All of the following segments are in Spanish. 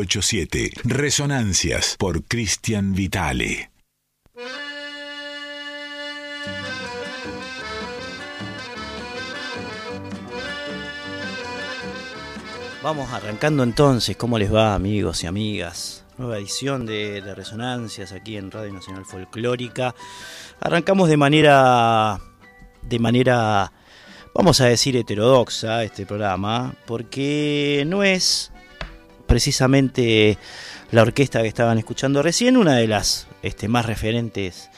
987. Resonancias por Cristian Vitale. Vamos arrancando entonces, ¿cómo les va amigos y amigas? Nueva edición de, de, Resonancias aquí en Radio Nacional Folclórica. Arrancamos de manera, de manera, vamos a decir, heterodoxa este programa, porque no es precisamente la orquesta que estaban escuchando recién, una de las este, más referentes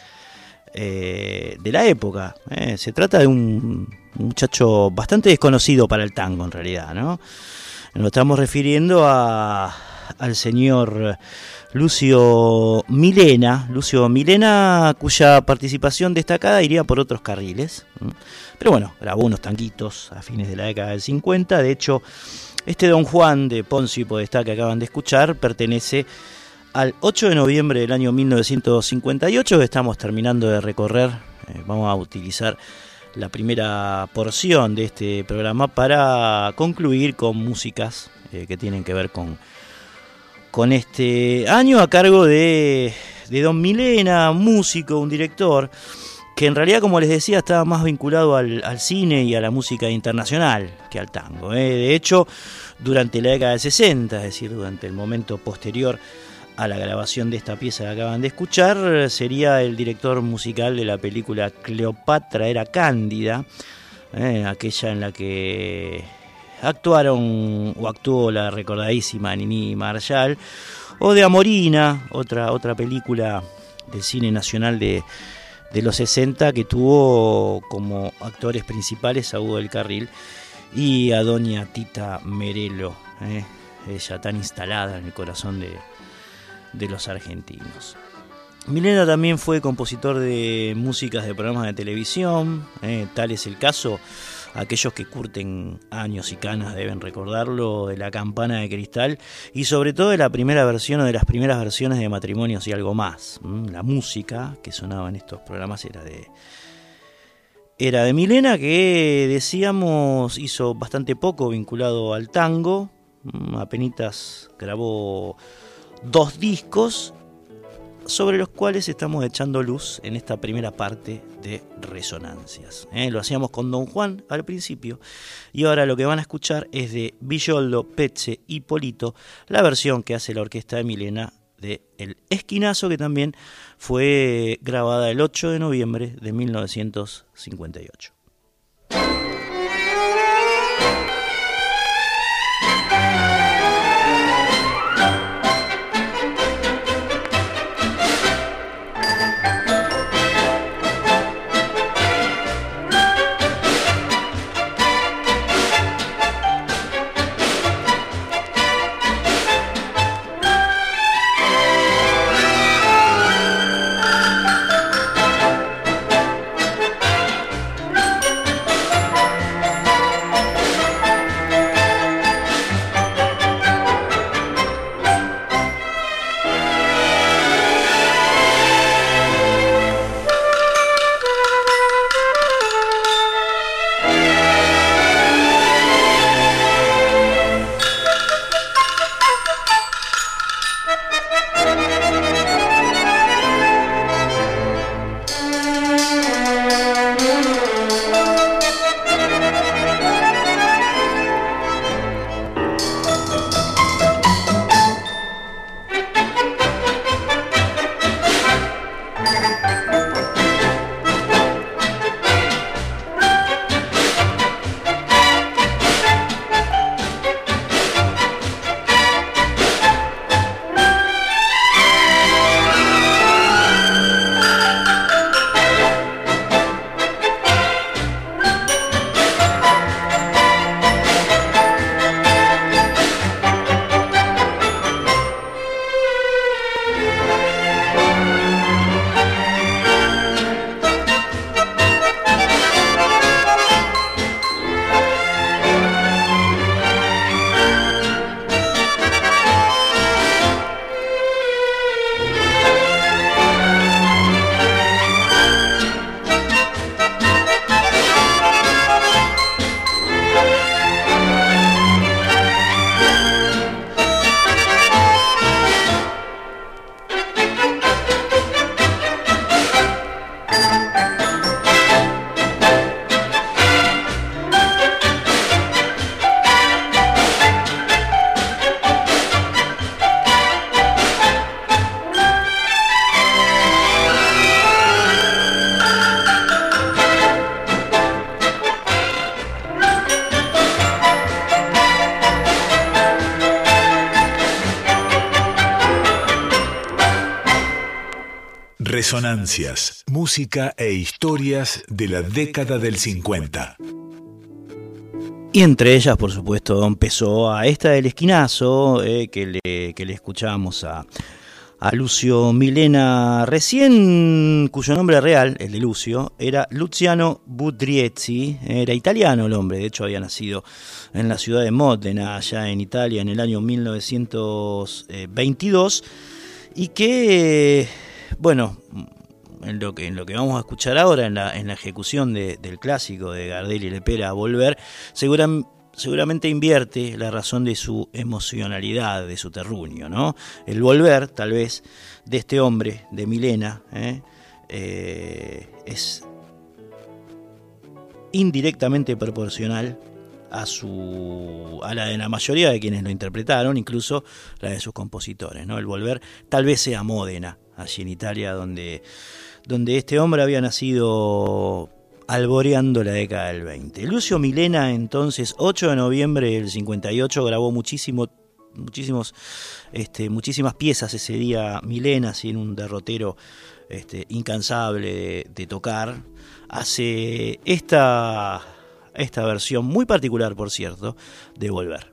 eh, de la época. ¿eh? Se trata de un muchacho bastante desconocido para el tango en realidad, ¿no? Nos estamos refiriendo a, al señor Lucio Milena, Lucio Milena, cuya participación destacada iría por otros carriles. Pero bueno, grabó unos tanguitos a fines de la década del 50. De hecho, este Don Juan de Poncio y Podestá que acaban de escuchar pertenece al 8 de noviembre del año 1958 que estamos terminando de recorrer. Eh, vamos a utilizar la primera porción de este programa para concluir con músicas eh, que tienen que ver con, con este año a cargo de, de Don Milena, músico, un director que en realidad, como les decía, estaba más vinculado al, cine y a la música internacional que al tango. ¿eh? De hecho, durante la década del 60, es decir, durante el momento posterior a la grabación de esta pieza que acaban de escuchar, sería el director musical de la película Cleopatra era Cándida, ¿eh? aquella en la que actuaron o actuó la recordadísima Nini Marshall, o de Amorina, otra, otra película del cine nacional de de los 60 que tuvo como actores principales a Hugo del Carril y a doña Tita Merelo, ¿eh? ella tan instalada en el corazón de, de los argentinos. Milena también fue compositor de músicas de programas de televisión, ¿eh? tal es el caso aquellos que curten años y canas deben recordarlo, de la campana de cristal y sobre todo de la primera versión o de las primeras versiones de Matrimonios y algo más. La música que sonaba en estos programas era de era de Milena, que decíamos hizo bastante poco vinculado al tango, apenas grabó dos discos sobre los cuales estamos echando luz en esta primera parte de Resonancias. ¿eh? Lo hacíamos con Don Juan al principio y ahora lo que van a escuchar es de Villoldo, Pezze y Polito, la versión que hace la orquesta de Milena de El Esquinazo, que también fue grabada el 8 de noviembre de 1958. Resonancias, música e historias de la década del 50. Y entre ellas, por supuesto, empezó a esta del esquinazo, eh, que, le, que le escuchábamos a, a Lucio Milena recién, cuyo nombre real, el de Lucio, era Luciano Budriezzi, era italiano el hombre, de hecho había nacido en la ciudad de Modena, allá en Italia, en el año 1922, y que bueno, en lo que, vamos a escuchar ahora, en la, en la ejecución del clásico de Gardel y Lepera, Volver, seguramente invierte la razón de su emocionalidad, de su terruño, ¿no? El volver, tal vez, de este hombre, de Milena, ¿eh? Eh, es indirectamente proporcional a su a la de la mayoría de quienes lo interpretaron, incluso la de sus compositores, ¿no? El volver tal vez sea Módena, allí en Italia, donde, donde este hombre había nacido alboreando la década del 20. Lucio Milena, entonces, 8 de noviembre del 58, grabó muchísimo, muchísimos, este, muchísimas piezas ese día Milena, así en un derrotero este, incansable de, tocar. Hace esta, esta versión muy particular, por cierto, de Volver.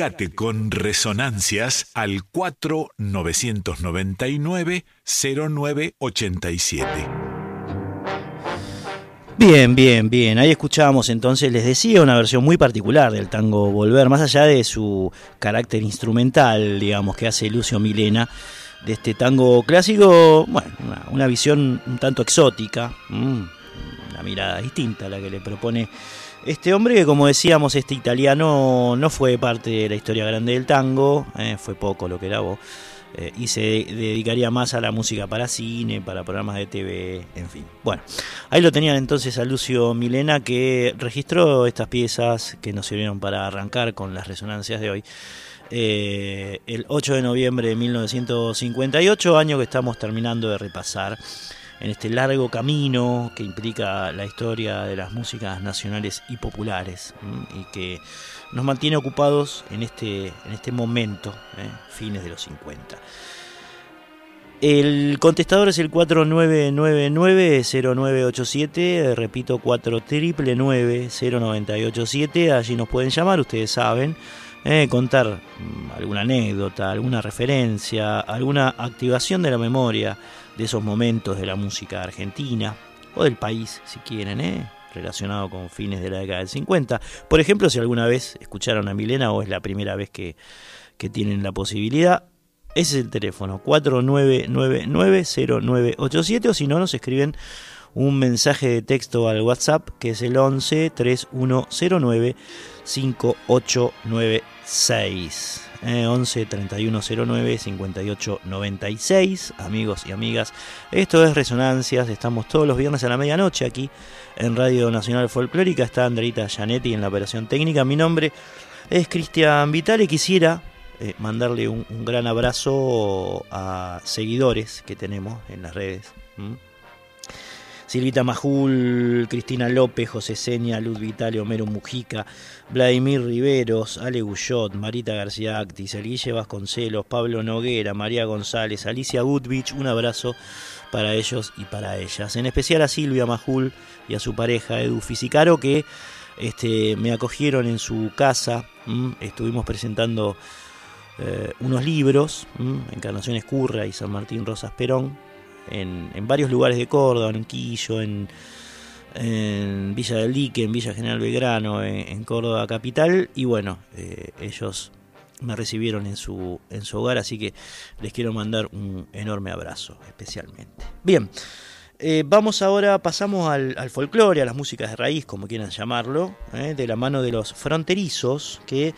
Comunicate con Resonancias al 4999-0987. Bien, bien, bien. Ahí escuchábamos entonces, les decía, una versión muy particular del tango Volver, más allá de su carácter instrumental, digamos, que hace Lucio Milena, de este tango clásico, bueno, una, visión un tanto exótica, una mirada distinta a la que le propone este hombre que como decíamos, este italiano no fue parte de la historia grande del tango, eh, fue poco lo que grabó, eh, y se dedicaría más a la música para cine, para programas de TV, en fin. Bueno, ahí lo tenían entonces a Lucio Milena que registró estas piezas que nos sirvieron para arrancar con las resonancias de hoy. Eh, el 8 de noviembre de 1958, año que estamos terminando de repasar en este largo camino que implica la historia de las músicas nacionales y populares y que nos mantiene ocupados en este, en este momento, ¿eh? fines de los 50. El contestador es el 4999-0987, repito, 4999-0987, allí nos pueden llamar, ustedes saben, ¿eh? contar mm, alguna anécdota, alguna referencia, alguna activación de la memoria de esos momentos de la música argentina o del país, si quieren, ¿eh? relacionado con fines de la década del 50. Por ejemplo, si alguna vez escucharon a Milena o es la primera vez que, tienen la posibilidad, ese es el teléfono 49990987 o si no nos escriben un mensaje de texto al WhatsApp que es el 11 3109 5896. 11 3109 58 96. Amigos y amigas, esto es Resonancias. Estamos todos los viernes a la medianoche aquí en Radio Nacional Folclórica. Está Andreita Gianetti en la operación técnica. Mi nombre es Cristian Vital y quisiera eh, mandarle un, gran abrazo a seguidores que tenemos en las redes. Silvita Majul, Cristina López, José Seña, Luz Vital, Homero Mujica, Vladimir Riveros, Ale Gullot, Marita García Actis, Elguille Vasconcelos, Pablo Noguera, María González, Alicia Goodwich, un abrazo para ellos y para ellas. En especial a Silvia Majul y a su pareja Edu Fisicaro que este, me acogieron en su casa. Estuvimos presentando eh, unos libros, Encarnaciones Curra y San Martín Rosas Perón, en, varios lugares de Córdoba, en Quillo, en, Villa del Dique, en Villa General Belgrano, en, Córdoba Capital. Y bueno, eh, ellos me recibieron en su, en su hogar, así que les quiero mandar un enorme abrazo especialmente. Bien. Eh, vamos ahora, pasamos al, folclore, a las músicas de raíz, como quieran llamarlo, eh, de la mano de los fronterizos, que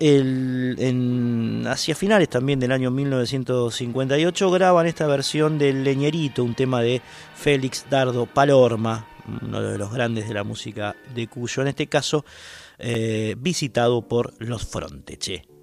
hacia finales también del año 1958 graban esta versión del Leñerito, un tema de Félix Dardo Palorma, uno de los grandes de la música de Cuyo, en este caso eh, visitado por los Fronteche.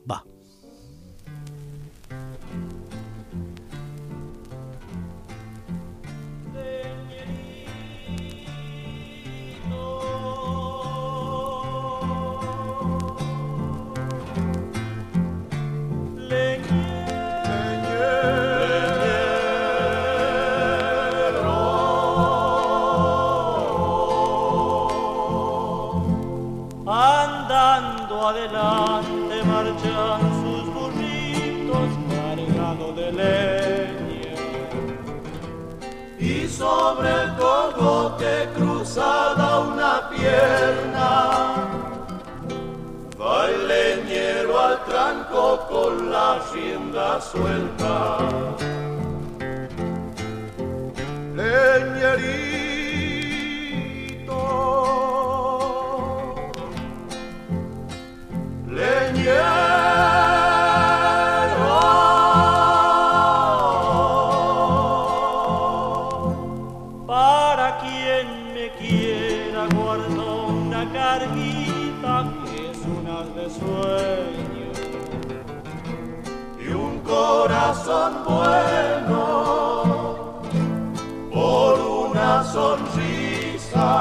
Cruzada una pierna, va el leñero al tranco con la rienda suelta. Leñerito corazón bueno por una sonrisa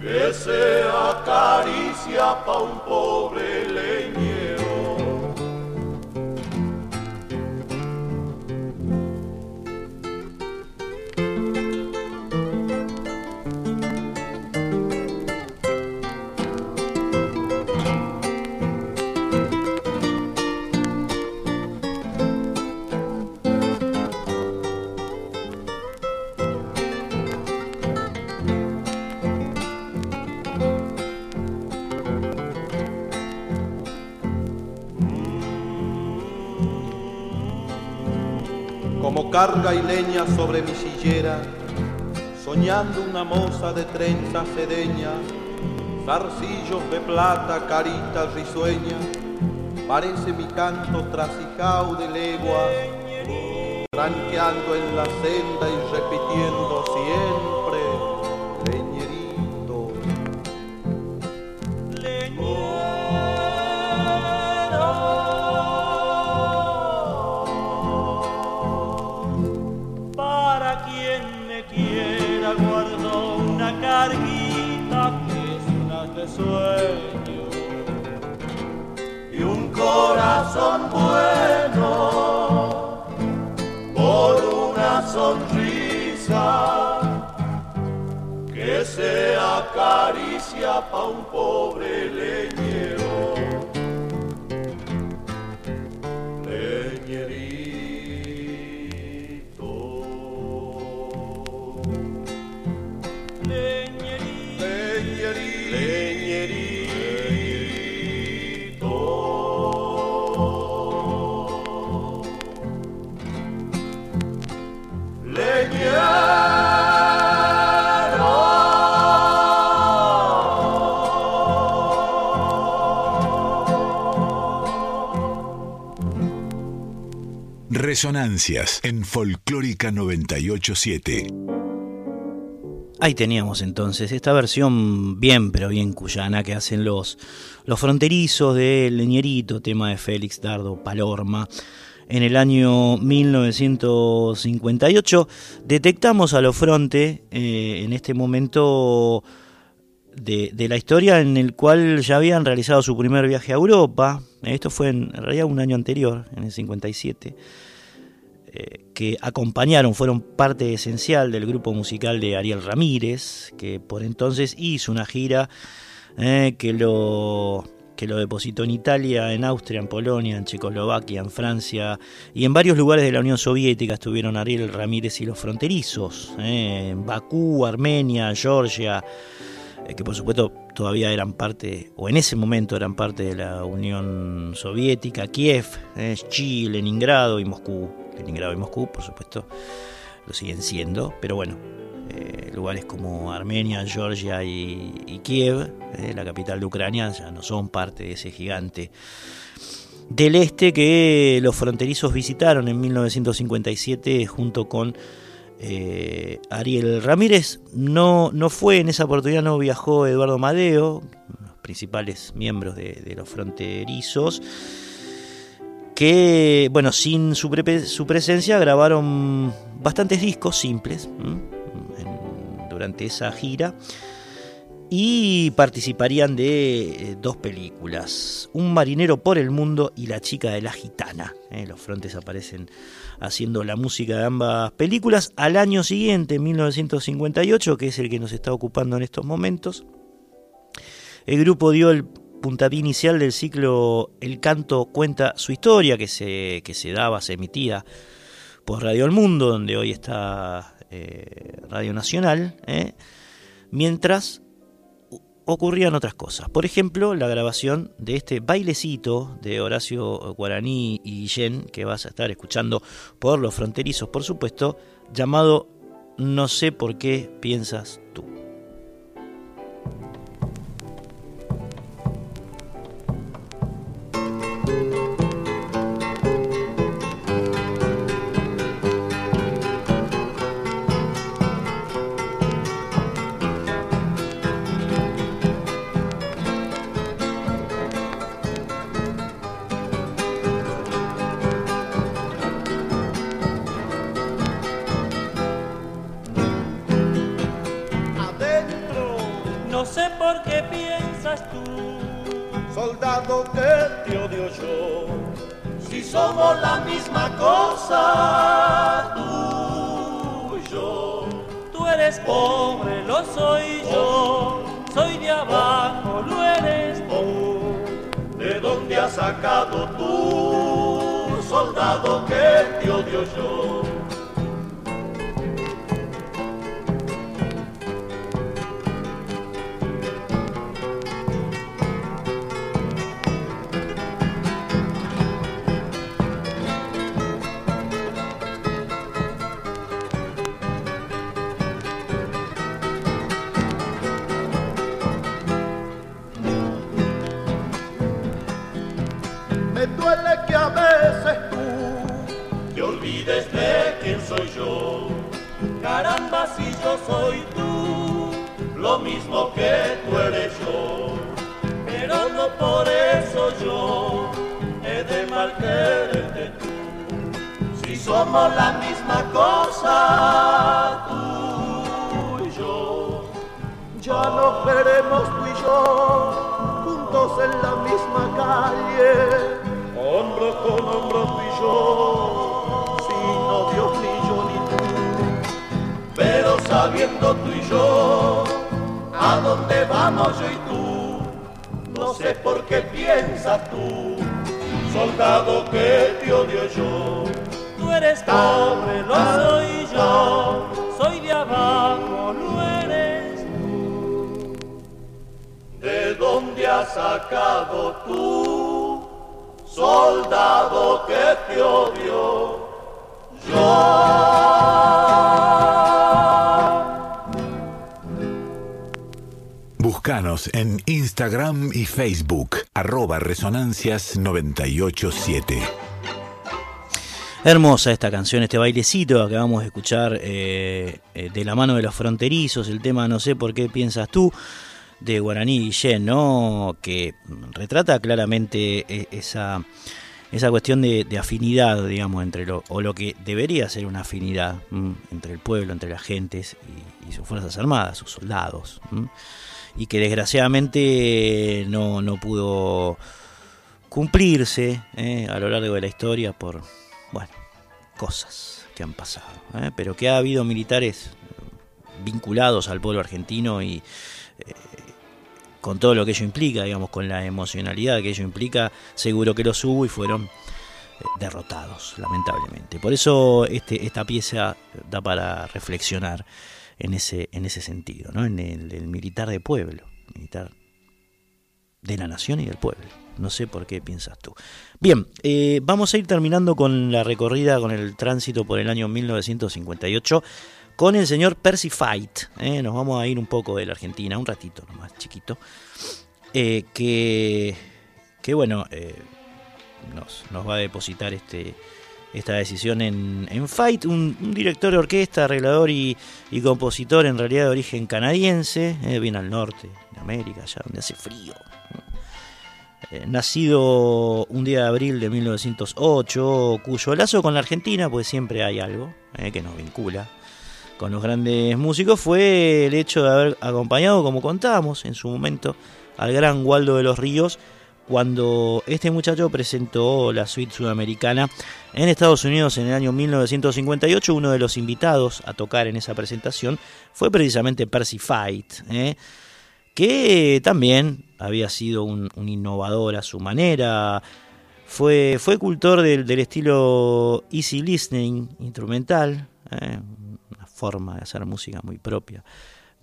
que sea caricia pa' un pobre leñero. Carga y leña sobre mi sillera, soñando una moza de trenza sedeña, zarcillos de plata, carita risueña, parece mi canto trasijao de leguas, tranqueando en la senda y repitiendo corazón bueno por una sonrisa que se acaricia pa' un pobre leñero. Resonancias en Folclórica 987. Ahí teníamos entonces esta versión bien, pero bien cuyana que hacen los, los fronterizos de Leñerito, tema de Félix Dardo Palorma. En el año 1958 detectamos a los fronte eh, en este momento de, de, la historia en el cual ya habían realizado su primer viaje a Europa. Esto fue en realidad un año anterior, en el 57 que acompañaron, fueron parte esencial del grupo musical de Ariel Ramírez, que por entonces hizo una gira eh, que lo que lo depositó en Italia, en Austria, en Polonia, en Checoslovaquia, en Francia y en varios lugares de la Unión Soviética estuvieron Ariel Ramírez y los fronterizos, ¿eh? en Bakú, Armenia, Georgia, eh, que por supuesto todavía eran parte, o en ese momento eran parte de la Unión Soviética, Kiev, ¿eh? Chile, Leningrado y Moscú. Leningrado y Moscú, por supuesto, lo siguen siendo, pero bueno, eh, lugares como Armenia, Georgia y, Kiev, eh, la capital de Ucrania, ya no son parte de ese gigante del este que los fronterizos visitaron en 1957 junto con eh, Ariel Ramírez. No, no fue en esa oportunidad, no viajó Eduardo Madeo, los principales miembros de, los fronterizos que, bueno, sin su, presencia grabaron bastantes discos simples durante esa gira y participarían de eh, dos películas, Un marinero por el mundo y La chica de la gitana. Eh, los frontes aparecen haciendo la música de ambas películas. Al año siguiente, 1958, que es el que nos está ocupando en estos momentos, el grupo dio el puntapié inicial del ciclo El canto cuenta su historia, que se, que se daba, se emitía por Radio El Mundo, donde hoy está eh, Radio Nacional, eh, mientras ocurrían otras cosas. Por ejemplo, la grabación de este bailecito de Horacio Guaraní y Guillén, que vas a estar escuchando por los fronterizos, por supuesto, llamado No sé por qué piensas tú. Resonancias 987. Hermosa esta canción, este bailecito que vamos a escuchar eh, eh, de la mano de los fronterizos, el tema No sé por qué piensas tú, de Guaraní Guillén, ¿no? que retrata claramente eh, esa, esa cuestión de, afinidad, digamos, entre lo, o lo que debería ser una afinidad entre el pueblo, entre las gentes y, sus Fuerzas Armadas, sus soldados y que desgraciadamente no, no pudo cumplirse eh, a lo largo de la historia por, bueno, cosas que han pasado. Eh, pero que ha habido militares vinculados al pueblo argentino y eh, con todo lo que ello implica, digamos, con la emocionalidad que ello implica, seguro que los hubo y fueron derrotados, lamentablemente. Por eso este, esta pieza da para reflexionar en ese, en ese sentido, ¿no? en el, militar de pueblo, militar de la nación y del pueblo. No sé por qué piensas tú. Bien, eh, vamos a ir terminando con la recorrida, con el tránsito por el año 1958, con el señor Percy Fight. ¿eh? Nos vamos a ir un poco de la Argentina, un ratito nomás, chiquito. que, que bueno, nos, va a depositar este, esta decisión en, en Fight, un, director de orquesta, arreglador y, compositor en realidad de origen canadiense, eh, viene al norte de América, allá donde hace frío. Eh, nacido un día de abril de 1908, cuyo lazo con la Argentina, pues siempre hay algo eh, que nos vincula con los grandes músicos, fue el hecho de haber acompañado, como contábamos en su momento, al gran Waldo de los Ríos cuando este muchacho presentó la suite sudamericana en Estados Unidos en el año 1958. Uno de los invitados a tocar en esa presentación fue precisamente Percy Fight, ¿eh? que también había sido un, innovador a su manera. Fue, fue cultor del, estilo easy listening instrumental, ¿eh? una forma de hacer música muy propia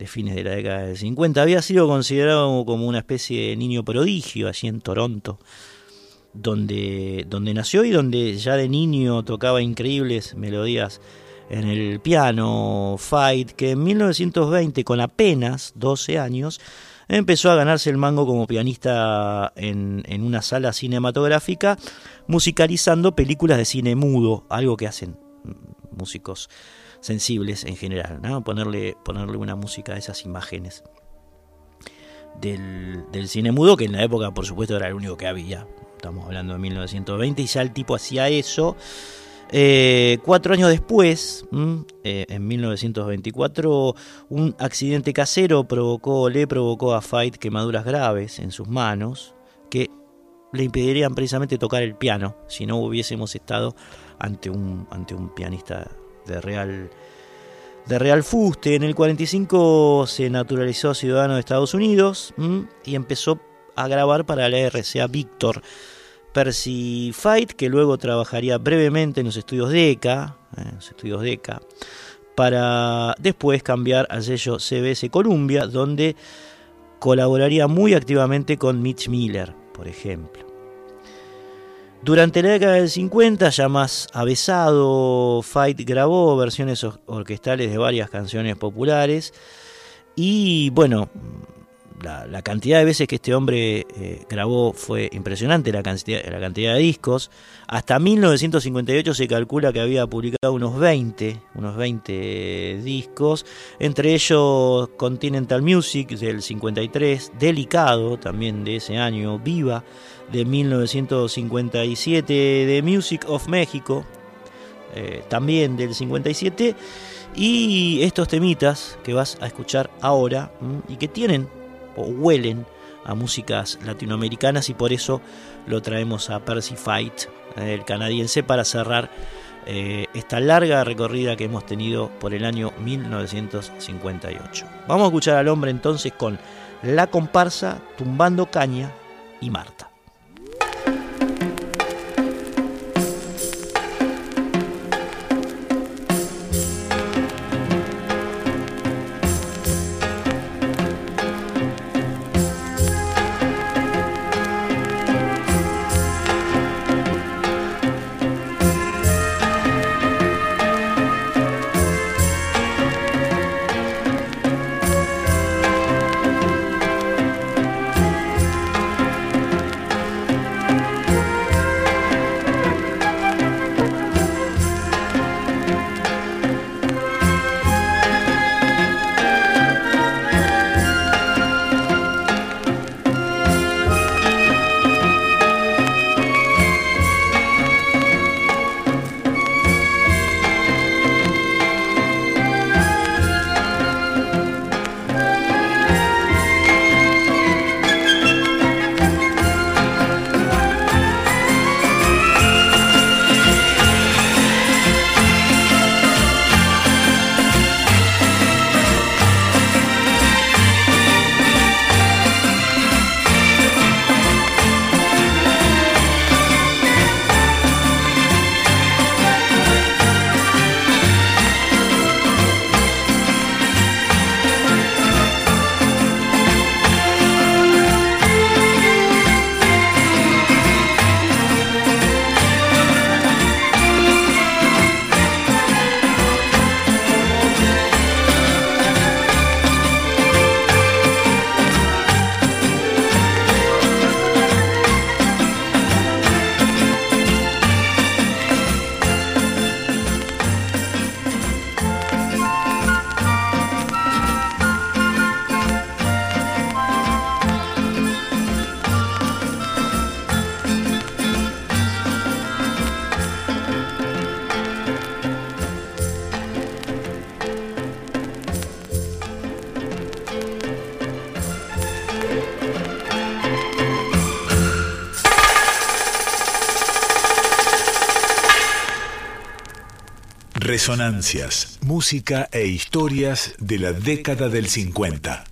de fines de la década del 50. Había sido considerado como una especie de niño prodigio allí en Toronto, donde, donde nació y donde ya de niño tocaba increíbles melodías en el piano. Fight, que en 1920, con apenas 12 años, empezó a ganarse el mango como pianista en, en una sala cinematográfica, musicalizando películas de cine mudo, algo que hacen músicos sensibles en general, ponerle, ponerle una música a esas imágenes del, cine mudo, que en la época por supuesto era el único que había, estamos hablando de 1920, y ya el tipo hacía eso. Eh, cuatro años después, eh, en 1924, un accidente casero provocó, le provocó a Fight quemaduras graves en sus manos que le impedirían precisamente tocar el piano si no hubiésemos estado ante un, pianista de Real, de Real Fuste. En el 45 se naturalizó ciudadano de Estados Unidos y empezó a grabar para la RCA Victor. Percy Fight, que luego trabajaría brevemente en los estudios DECA, en los estudios DECA, para después cambiar al sello CBS Columbia, donde colaboraría muy activamente con Mitch Miller, por ejemplo. Durante la década del 50, ya más avesado, Fight grabó versiones orquestales de varias canciones populares y bueno, la, cantidad de veces que este hombre eh, grabó fue impresionante, la cantidad, la cantidad de discos. Hasta 1958 se calcula que había publicado unos 20, unos 20 discos, entre ellos Continental Music del 53, Delicado también de ese año, Viva de 1957, de Music of México, eh, también del 57, y estos temitas que vas a escuchar ahora y que tienen o huelen a músicas latinoamericanas y por eso lo traemos a Percy Fight, eh, el canadiense, para cerrar eh, esta larga recorrida que hemos tenido por el año 1958. Vamos a escuchar al hombre entonces con La comparsa, Tumbando Caña y Marta. Resonancias, música e historias de la década del 50.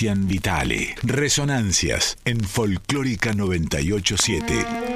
Cristian. Resonancias en Folclórica 987.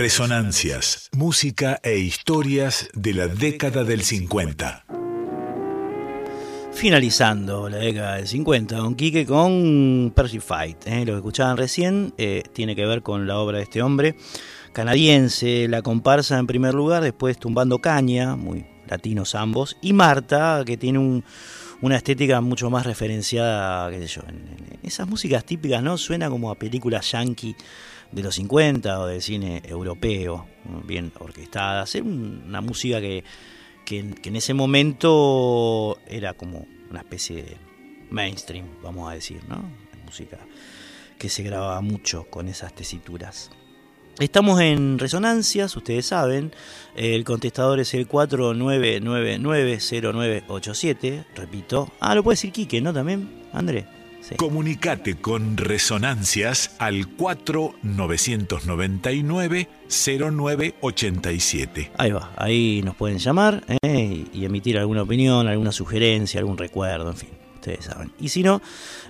Resonancias, música e historias de la década del 50. Finalizando la década del 50, Don Quique con Percy Fight. ¿eh? Lo que escuchaban recién eh, tiene que ver con la obra de este hombre canadiense, la comparsa en primer lugar, después Tumbando Caña, muy latinos ambos, y Marta, que tiene una estética mucho más referenciada, qué sé yo, en, esas músicas típicas, ¿no? Suena como a películas yankee de los 50 o del cine europeo, bien orquestadas. Es una música que, que, en ese momento era como una especie de mainstream, vamos a decir, ¿no? Música que se grababa mucho con esas tesituras. Estamos en resonancias, ustedes saben. El contestador es el 49990987. Repito. Ah, lo puede decir Quique, ¿no? También, André. Comunicate con Resonancias al 4999-0987. Ahí va, ahí nos pueden llamar eh, y emitir alguna opinión, alguna sugerencia, algún recuerdo, en fin ustedes saben. Y si no,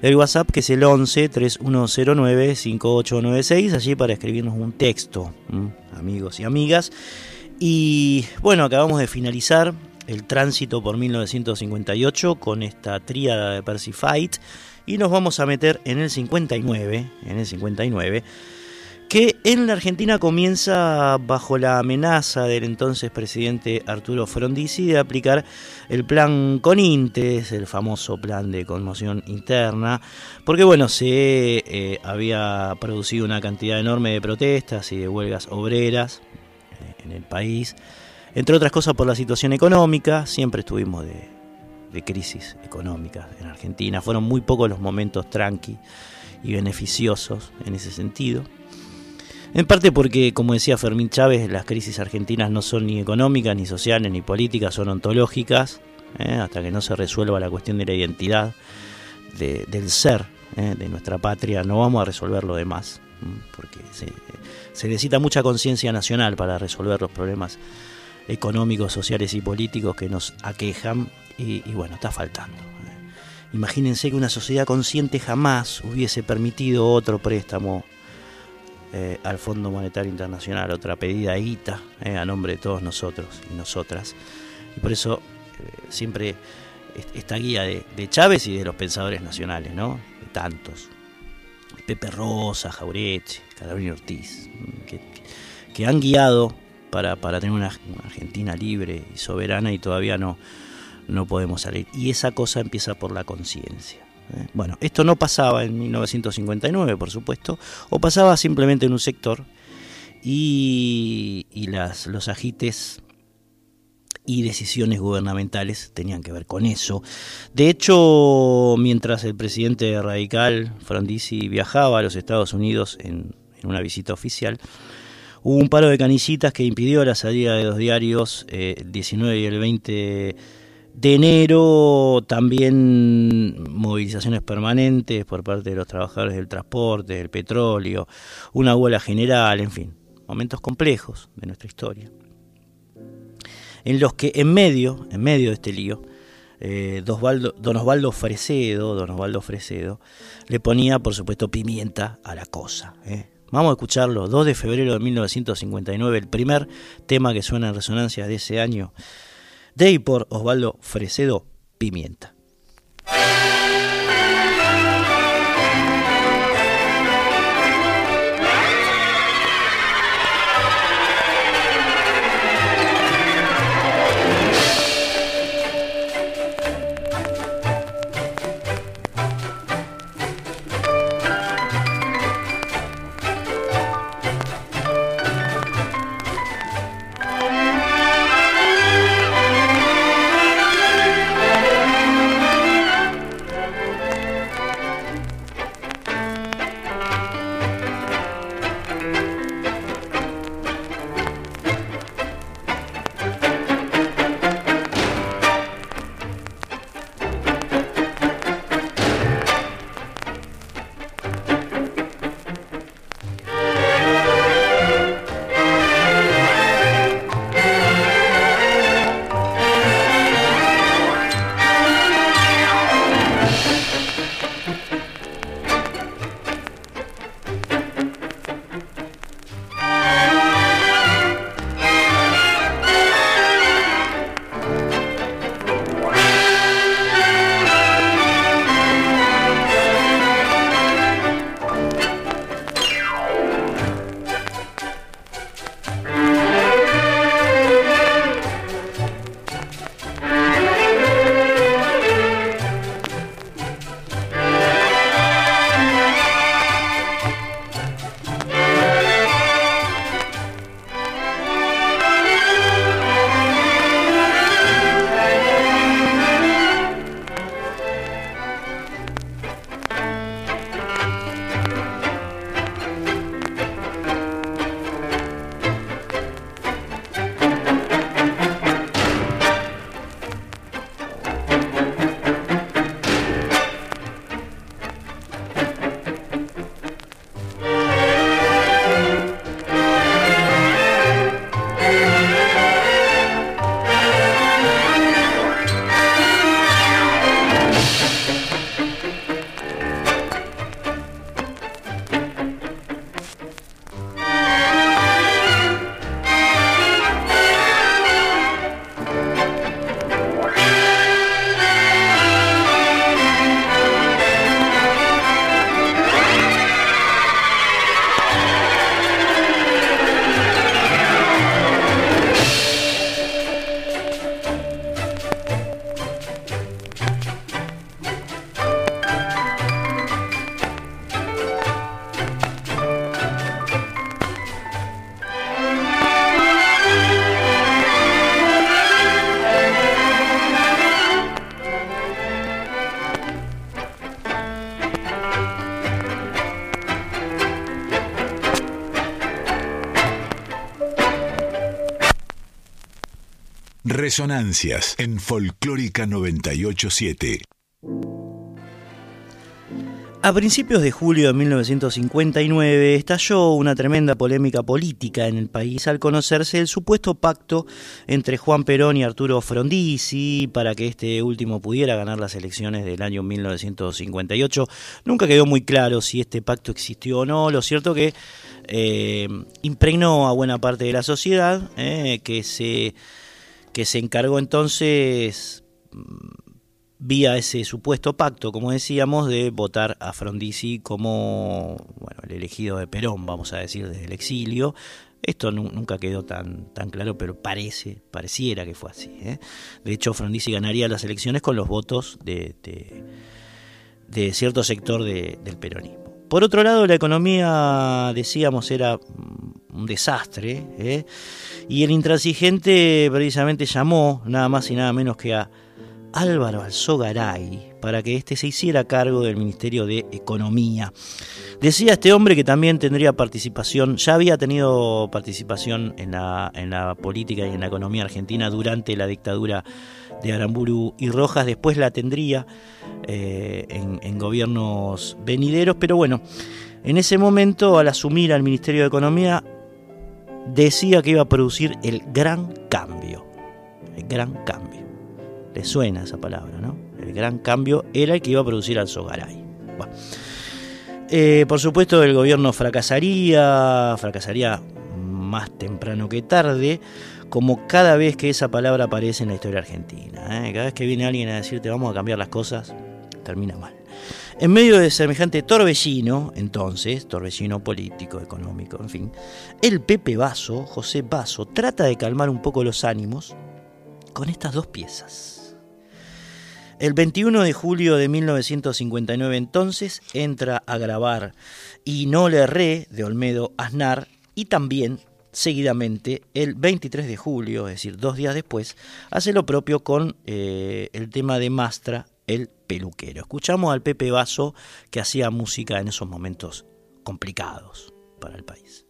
el WhatsApp que es el 11 3109 5896, allí para escribirnos un texto, amigos y amigas. Y bueno, acabamos de finalizar el tránsito por 1958 con esta tríada de Percy Fight y nos vamos a meter en el 59, en el 59 que en la Argentina comienza bajo la amenaza del entonces presidente Arturo Frondizi de aplicar el plan Conintes, el famoso plan de conmoción interna, porque bueno, se eh, había producido una cantidad enorme de protestas y de huelgas obreras eh, en el país, entre otras cosas por la situación económica, siempre estuvimos de, de crisis económica en Argentina, fueron muy pocos los momentos tranqui y beneficiosos en ese sentido. En parte porque, como decía Fermín Chávez, las crisis argentinas no son ni económicas, ni sociales, ni políticas, son ontológicas, ¿eh? hasta que no se resuelva la cuestión de la identidad, del ser ¿eh? de nuestra patria, no vamos a resolver lo demás, porque se, necesita mucha conciencia nacional para resolver los problemas económicos, sociales y políticos que nos aquejan, y, bueno, está faltando. ¿eh? Imagínense que una sociedad consciente jamás hubiese permitido otro préstamo eh, al Fondo Monetario Internacional, otra pedida guita eh, a nombre de todos nosotros y nosotras. Y por eso eh, siempre esta guía de, Chávez y de los pensadores nacionales, ¿no? De tantos. Pepe Rosa, Jaureche, Carabini Ortiz, mm, que, han guiado para, tener una, Argentina libre y soberana y todavía no, no podemos salir. Y esa cosa empieza por la conciencia. ¿eh? Bueno, esto no pasaba en 1959, por supuesto, o pasaba simplemente en un sector y, las, los agites y decisiones gubernamentales tenían que ver con eso. De hecho, mientras el presidente radical Frondizi viajaba a los Estados Unidos en, una visita oficial, hubo un paro de canillitas que impidió la salida de los diarios eh, el 19 y el 20 de enero también movilizaciones permanentes por parte de los trabajadores del transporte, del petróleo, una huelga general, en fin, momentos complejos de nuestra historia. En los que en medio, en medio de este lío, eh, don Osvaldo Fresedo, don Osvaldo Fresedo, le ponía, por supuesto, pimienta a la cosa. ¿eh? Vamos a escucharlo, 2 de febrero de 1959, el primer tema que suena en resonancia de ese año de y por Osvaldo Fresedo Pimienta. Resonancias en Folclórica 987. A principios de julio de 1959 estalló una tremenda polémica política en el país al conocerse el supuesto pacto entre Juan Perón y Arturo Frondizi para que este último pudiera ganar las elecciones del año 1958. Nunca quedó muy claro si este pacto existió o no. Lo cierto que eh, impregnó a buena parte de la sociedad eh, que, se, que se encargó entonces vía ese supuesto pacto, como decíamos, de votar a Frondizi como el elegido de Perón, vamos a decir, desde el exilio. Esto nunca quedó tan, tan claro, pero parece, pareciera que fue así. ¿eh? De hecho, Frondizi ganaría las elecciones con los votos de, de, cierto sector del peronismo. Por otro lado, la economía, decíamos, era un desastre, ¿eh? y el intransigente precisamente llamó nada más y nada menos que a Álvaro Alzogaray para que éste se hiciera cargo del Ministerio de Economía. Decía este hombre que también tendría participación, ya había tenido participación en la, en la política y en la economía argentina durante la dictadura de Aramburu y Rojas, después la tendría eh, en, en gobiernos venideros, pero bueno, en ese momento al asumir al Ministerio de Economía decía que iba a producir el gran cambio, el gran cambio. Le suena esa palabra, ¿no? El gran cambio era el que iba a producir al Sogaray. Eh, por supuesto, el gobierno fracasaría, fracasaría más temprano que tarde, como cada vez que esa palabra aparece en la historia argentina. ¿eh? Cada vez que viene alguien a decirte vamos a cambiar las cosas, termina mal. En medio de semejante torbellino, entonces, torbellino político, económico, en fin, el Pepe Vaso, José Vaso, trata de calmar un poco los ánimos con estas dos piezas. El 21 de julio de 1959 entonces entra a grabar Y no le erré de Olmedo Aznar y también seguidamente el 23 de julio, es decir, dos días después, hace lo propio con eh, el tema de Mastra, el peluquero. Escuchamos al Pepe Vaso que hacía música en esos momentos complicados para el país.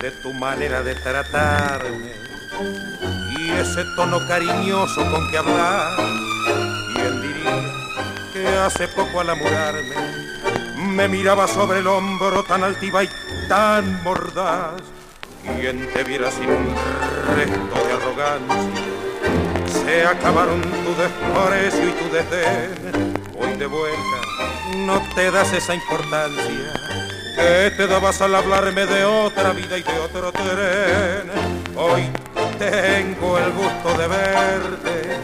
De tu manera de tratarme y ese tono cariñoso con que hablar. ¿Quién diría que hace poco al amurarme me miraba sobre el hombro tan altiva y tan mordaz? Quien te viera sin un resto de arrogancia, se acabaron tu desprecio y tu desdén. Hoy de vuelta no te das esa importancia que te dabas al hablarme de otra vida y de otro tren. Hoy tengo el gusto de verte.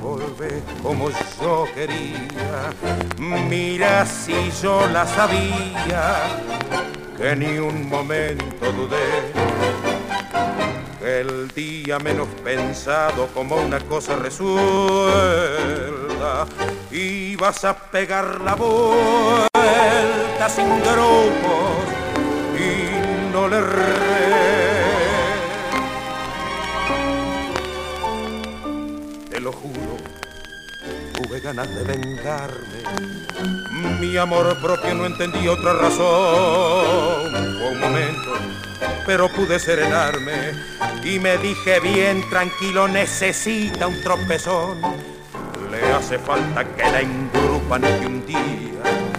Volve como yo quería. Mira si yo la sabía, que ni un momento dudé el día menos pensado como una cosa resuelta y vas a pegar la vuelta sin grupos y no le Te lo juro, tuve ganas de vengarme. Mi amor propio no entendí otra razón. Un momento pero pude serenarme y me dije bien tranquilo, necesita un tropezón. Le hace falta que la engrupan que un día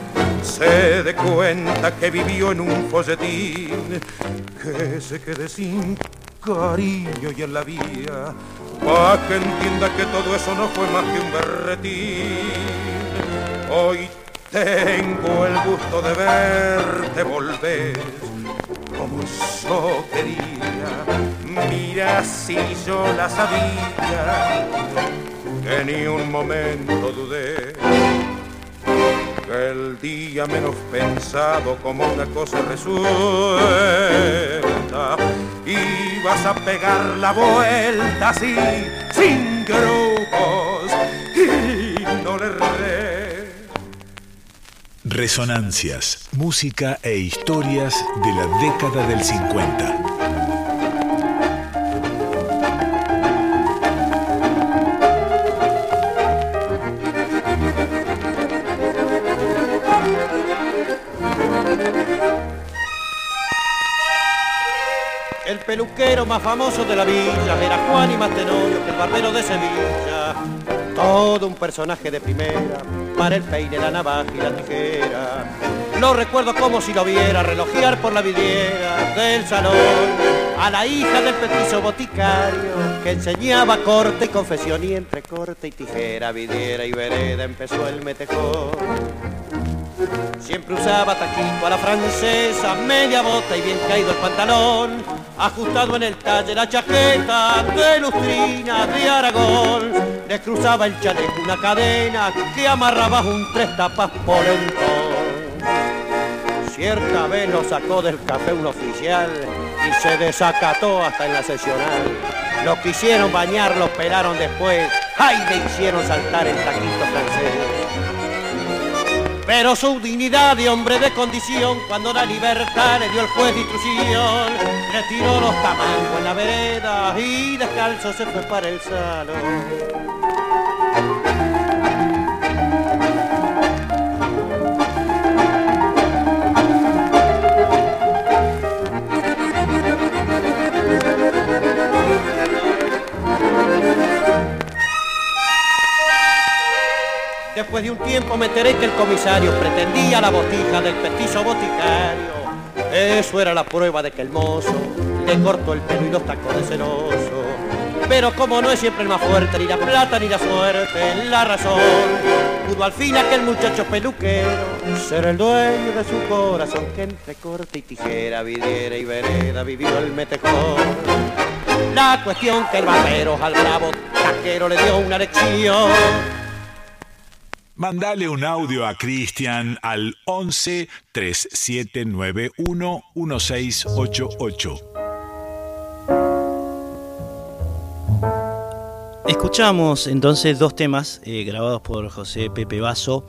se dé cuenta que vivió en un folletín, que se quede sin cariño y en la vía, pa' que entienda que todo eso no fue más que un berretín. Hoy tengo el gusto de verte volver como yo quería. Mira si yo la sabía, que ni un momento dudé el día menos pensado como una cosa resuelta y vas a pegar la vuelta así sin grupos y no le re. Resonancias, música e historias de la década del 50. Peluquero más famoso de la villa era Juan y más tenorio que el barbero de Sevilla. Todo un personaje de primera, para el peine, la navaja y la tijera. Lo recuerdo como si lo viera relojear por la vidriera del salón a la hija del petizo boticario que enseñaba corte y confesión y entre corte y tijera, vidriera y vereda empezó el metejón. Siempre usaba taquito a la francesa, media bota y bien caído el pantalón, ajustado en el talle la chaqueta de lustrina de Aragón. Le cruzaba el chaleco una cadena que amarraba un tres tapas polentón. Cierta vez lo sacó del café un oficial y se desacató hasta en la sesional. Lo quisieron bañar, lo pelaron después, ¡ay! le hicieron saltar el taquito francés. Pero su dignidad de hombre de condición, cuando la libertad le dio el juez de instrucción, le tiró los tamancos en la vereda y descalzo se fue para el salón. Después de un tiempo me enteré que el comisario pretendía la botija del petizo boticario. Eso era la prueba de que el mozo le cortó el pelo y los tacones celoso. Pero como no es siempre el más fuerte, ni la plata ni la suerte, la razón, pudo al fin aquel muchacho peluquero ser el dueño de su corazón que entre corte y tijera, vidiera y vereda vivió el metejón. La cuestión que el barbero al bravo taquero le dio una lección Mandale un audio a Cristian al 11 3791 1688. Escuchamos entonces dos temas eh, grabados por José Pepe Basso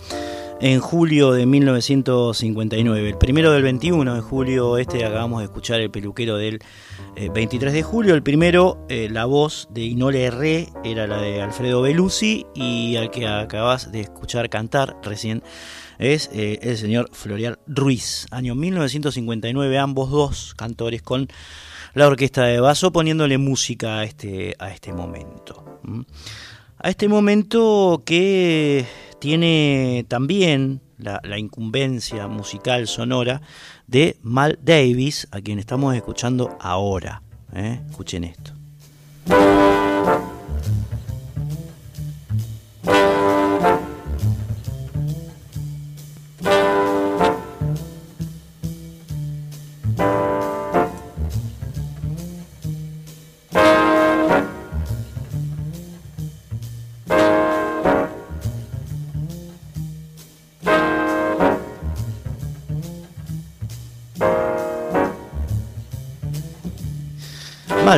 en julio de 1959. El primero del 21 de julio, este acabamos de escuchar el peluquero del 23 eh, de julio. El primero, eh, la voz de Inole Herré era la de Alfredo Belusi y al que acabas de escuchar cantar recién es eh, el señor Florial Ruiz. Año 1959, ambos dos cantores con la orquesta de Basso poniéndole música a este, a este momento. A este momento que tiene también la, incumbencia musical sonora de Mal Davis, a quien estamos escuchando ahora. ¿eh? Escuchen esto.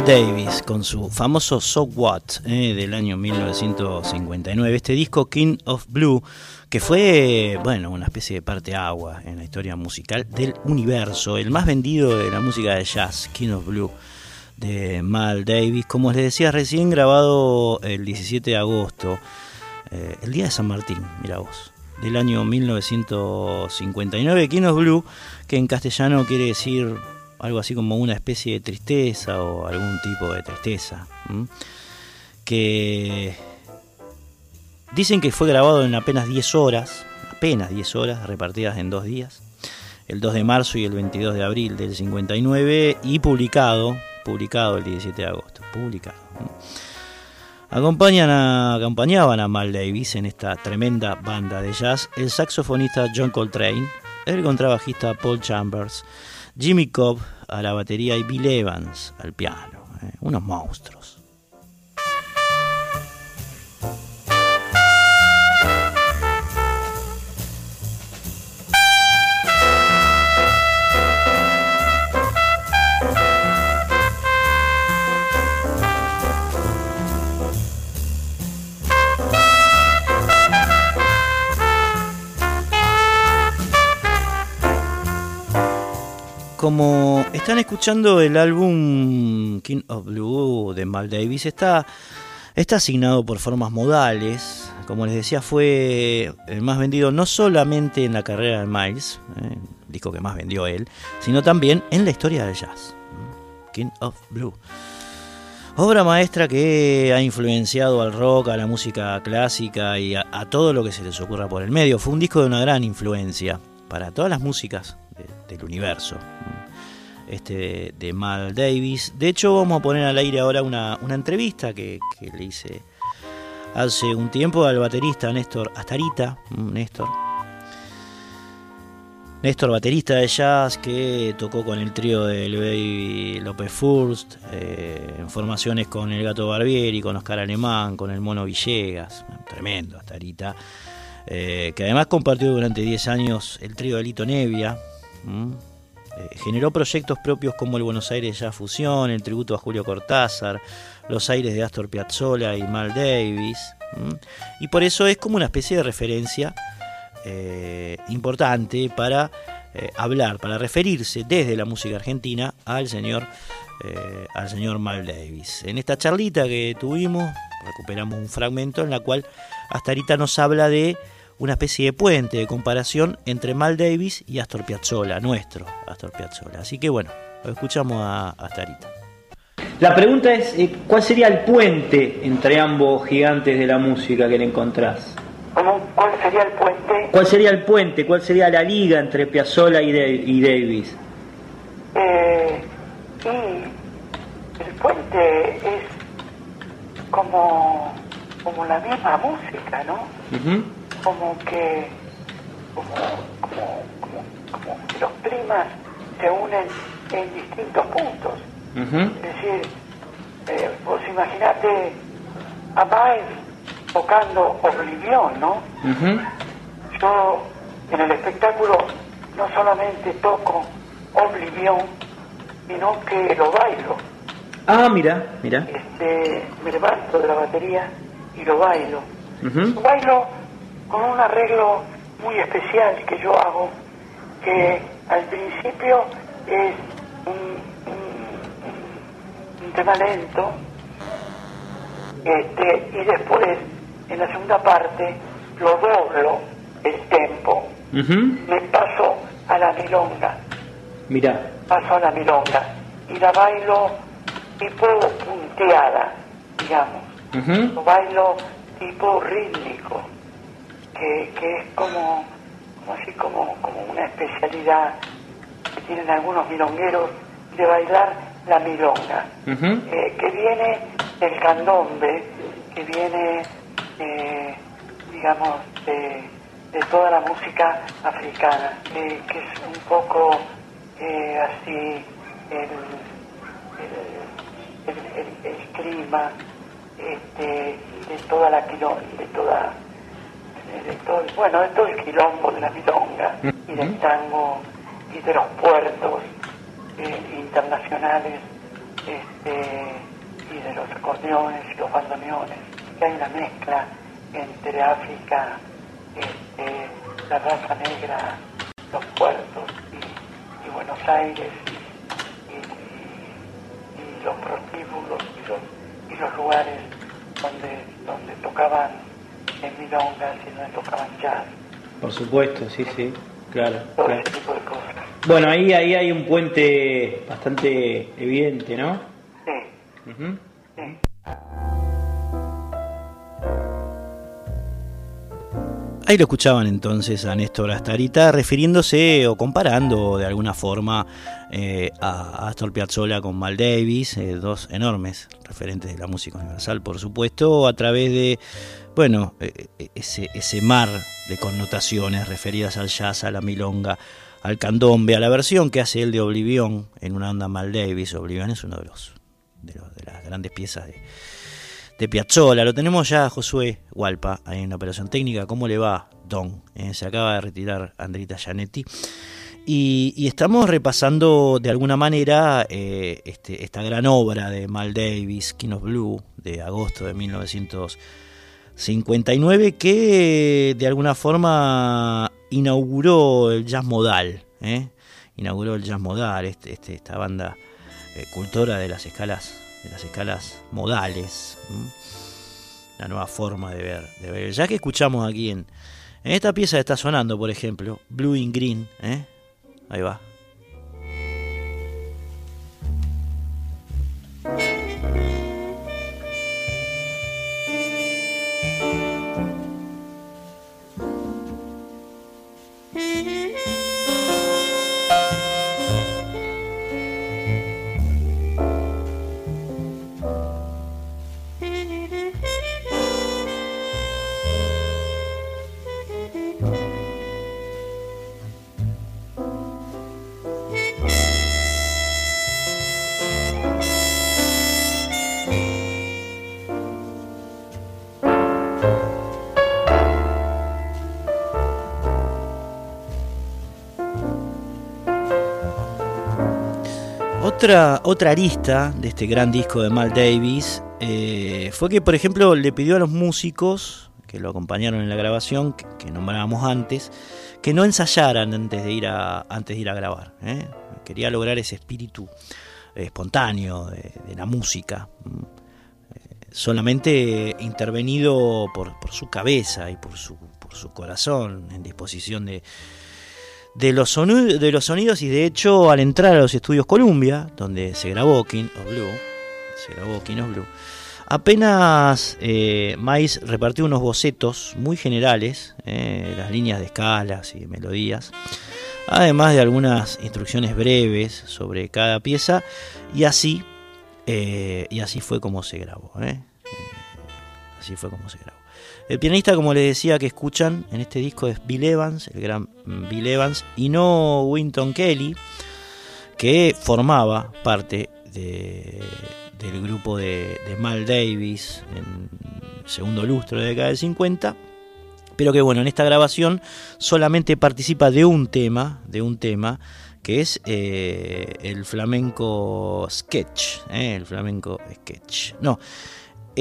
Davis con su famoso So What eh, del año 1959, este disco King of Blue, que fue, bueno, una especie de parte agua en la historia musical del universo, el más vendido de la música de jazz, King of Blue de Mal Davis, como les decía recién, grabado el 17 de agosto, eh, el día de San Martín, mira vos, del año 1959, King of Blue, que en castellano quiere decir algo así como una especie de tristeza o algún tipo de tristeza, que dicen que fue grabado en apenas 10 horas, apenas 10 horas repartidas en dos días, el 2 de marzo y el 22 de abril del 59 y publicado, publicado el 17 de agosto, publicado. Acompañan a, acompañaban a Mal Davis en esta tremenda banda de jazz el saxofonista John Coltrane, el contrabajista Paul Chambers, Jimmy Cobb a la batería y Bill Evans al piano. Eh, unos monstruos. Como están escuchando el álbum King of Blue de Mal Davis, está, está asignado por formas modales. Como les decía, fue el más vendido no solamente en la carrera de Miles, eh, disco que más vendió él, sino también en la historia del jazz. King of Blue. Obra maestra que ha influenciado al rock, a la música clásica y a, todo lo que se les ocurra por el medio. Fue un disco de una gran influencia para todas las músicas del universo. Este de Mal Davis. De hecho, vamos a poner al aire ahora una, entrevista que, que, le hice hace un tiempo al baterista Néstor Astarita. Néstor Néstor, baterista de jazz que tocó con el trío del Baby López Furst, eh, en formaciones con el Gato Barbieri, con Oscar Alemán, con el Mono Villegas, tremendo hasta ahorita, eh, que además compartió durante 10 años el trío de Lito Nevia. Eh, generó proyectos propios como el Buenos Aires Jazz Fusión, el tributo a Julio Cortázar, los aires de Astor Piazzolla y Mal Davis. Y por eso es como una especie de referencia eh, importante para eh, hablar, para referirse desde la música argentina al señor, al señor Mal Davis. En esta charlita que tuvimos, recuperamos un fragmento en la cual hasta ahorita nos habla de una especie de puente de comparación entre Mal Davis y Astor Piazzolla, nuestro Astor Piazzolla. Así que bueno, lo escuchamos a, hasta ahorita. La pregunta es, ¿cuál sería el puente entre ambos gigantes de la música que le encontrás? ¿Cuál sería el puente? ¿Cuál sería el puente? ¿Cuál sería la liga entre Piazzolla y, Davis? Eh, y el puente es como, como la misma música, ¿no? Como que como, como, los primas se unen en distintos puntos. Es decir, eh, vos imaginate a Miles tocando Oblivión, ¿no? Yo en el espectáculo no solamente toco Oblivión, sino que lo bailo. Ah, mira, mira. Este, me levanto de la batería y lo bailo. Lo bailo con un arreglo muy especial que yo hago, que al principio es un, un tema lento, este, y después en la segunda parte lo doblo el tempo. Me paso a la milonga. Mira. Paso a la milonga y la bailo tipo punteada, digamos. Lo bailo tipo rítmico, que, que es como, como así como, como una especialidad que tienen algunos milongueros de bailar la milonga, eh, que viene del candombe, que viene eh, digamos, de, toda la música africana, que es un poco eh, así el, el, clima este, de toda la de toda de todo, bueno, de todo el quilombo de la milonga y del tango y de los puertos eh, internacionales este, y de los acordeones y los bandoneones que hay una mezcla entre África, este, la raza negra, los puertos y, Buenos Aires y, los prostíbulos y los, lugares donde, donde tocaban en milongas y donde tocaban jazz. Por supuesto, sí, sí, claro. Todo ese tipo de cosas. Bueno, ahí, ahí hay un puente bastante evidente, ¿no? Sí. sí. Ahí lo escuchaban entonces a Néstor Astarita refiriéndose o comparando de alguna forma eh, a Astor Piazzolla con Mal Davis, eh, dos enormes referentes de la música universal, por supuesto, a través de, bueno, eh, ese, mar de connotaciones referidas al jazz, a la milonga, al candombe, a la versión que hace él de Oblivion en una onda Mal Davis. Oblivion es uno de los de, de las grandes piezas de de Piazzola. Lo tenemos ya Josué Hualpa ahí en la operación técnica. ¿Cómo le va, Don? Eh, se acaba de retirar Andrita Gianetti. Y, estamos repasando de alguna manera eh, este, esta gran obra de Mal Davis, King Blue, de agosto de 1959, que de alguna forma inauguró el jazz modal. ¿eh? inauguró el jazz modal, este, este esta banda eh, cultora de las escalas, de las escalas modales, la nueva forma de ver, de ver. Ya que escuchamos aquí en, en esta pieza está sonando, por ejemplo, Blue in Green, ¿eh? ahí va. Otra, otra arista de este gran disco de Mal Davis eh, fue que, por ejemplo, le pidió a los músicos que lo acompañaron en la grabación, que, nombrábamos antes, que no ensayaran antes de ir a, antes de ir a grabar. ¿eh? Quería lograr ese espíritu espontáneo de, la música, eh, solamente intervenido por, su cabeza y por su, por su corazón en disposición de, de los, de los sonidos y de hecho al entrar a los estudios Columbia, donde se grabó King of Blue, se grabó King Blue, apenas eh, Mais repartió unos bocetos muy generales, eh, las líneas de escalas y melodías, además de algunas instrucciones breves sobre cada pieza y así, eh, y así fue como se grabó. Eh. así fue como se grabó. El pianista, como les decía, que escuchan en este disco es Bill Evans, el gran Bill Evans, y no Winton Kelly, que formaba parte del grupo de, Mal Davis en segundo lustro de la década del 50 pero que bueno, en esta grabación solamente participa de un tema, de un tema, que es eh, el flamenco sketch, eh, el flamenco sketch. No,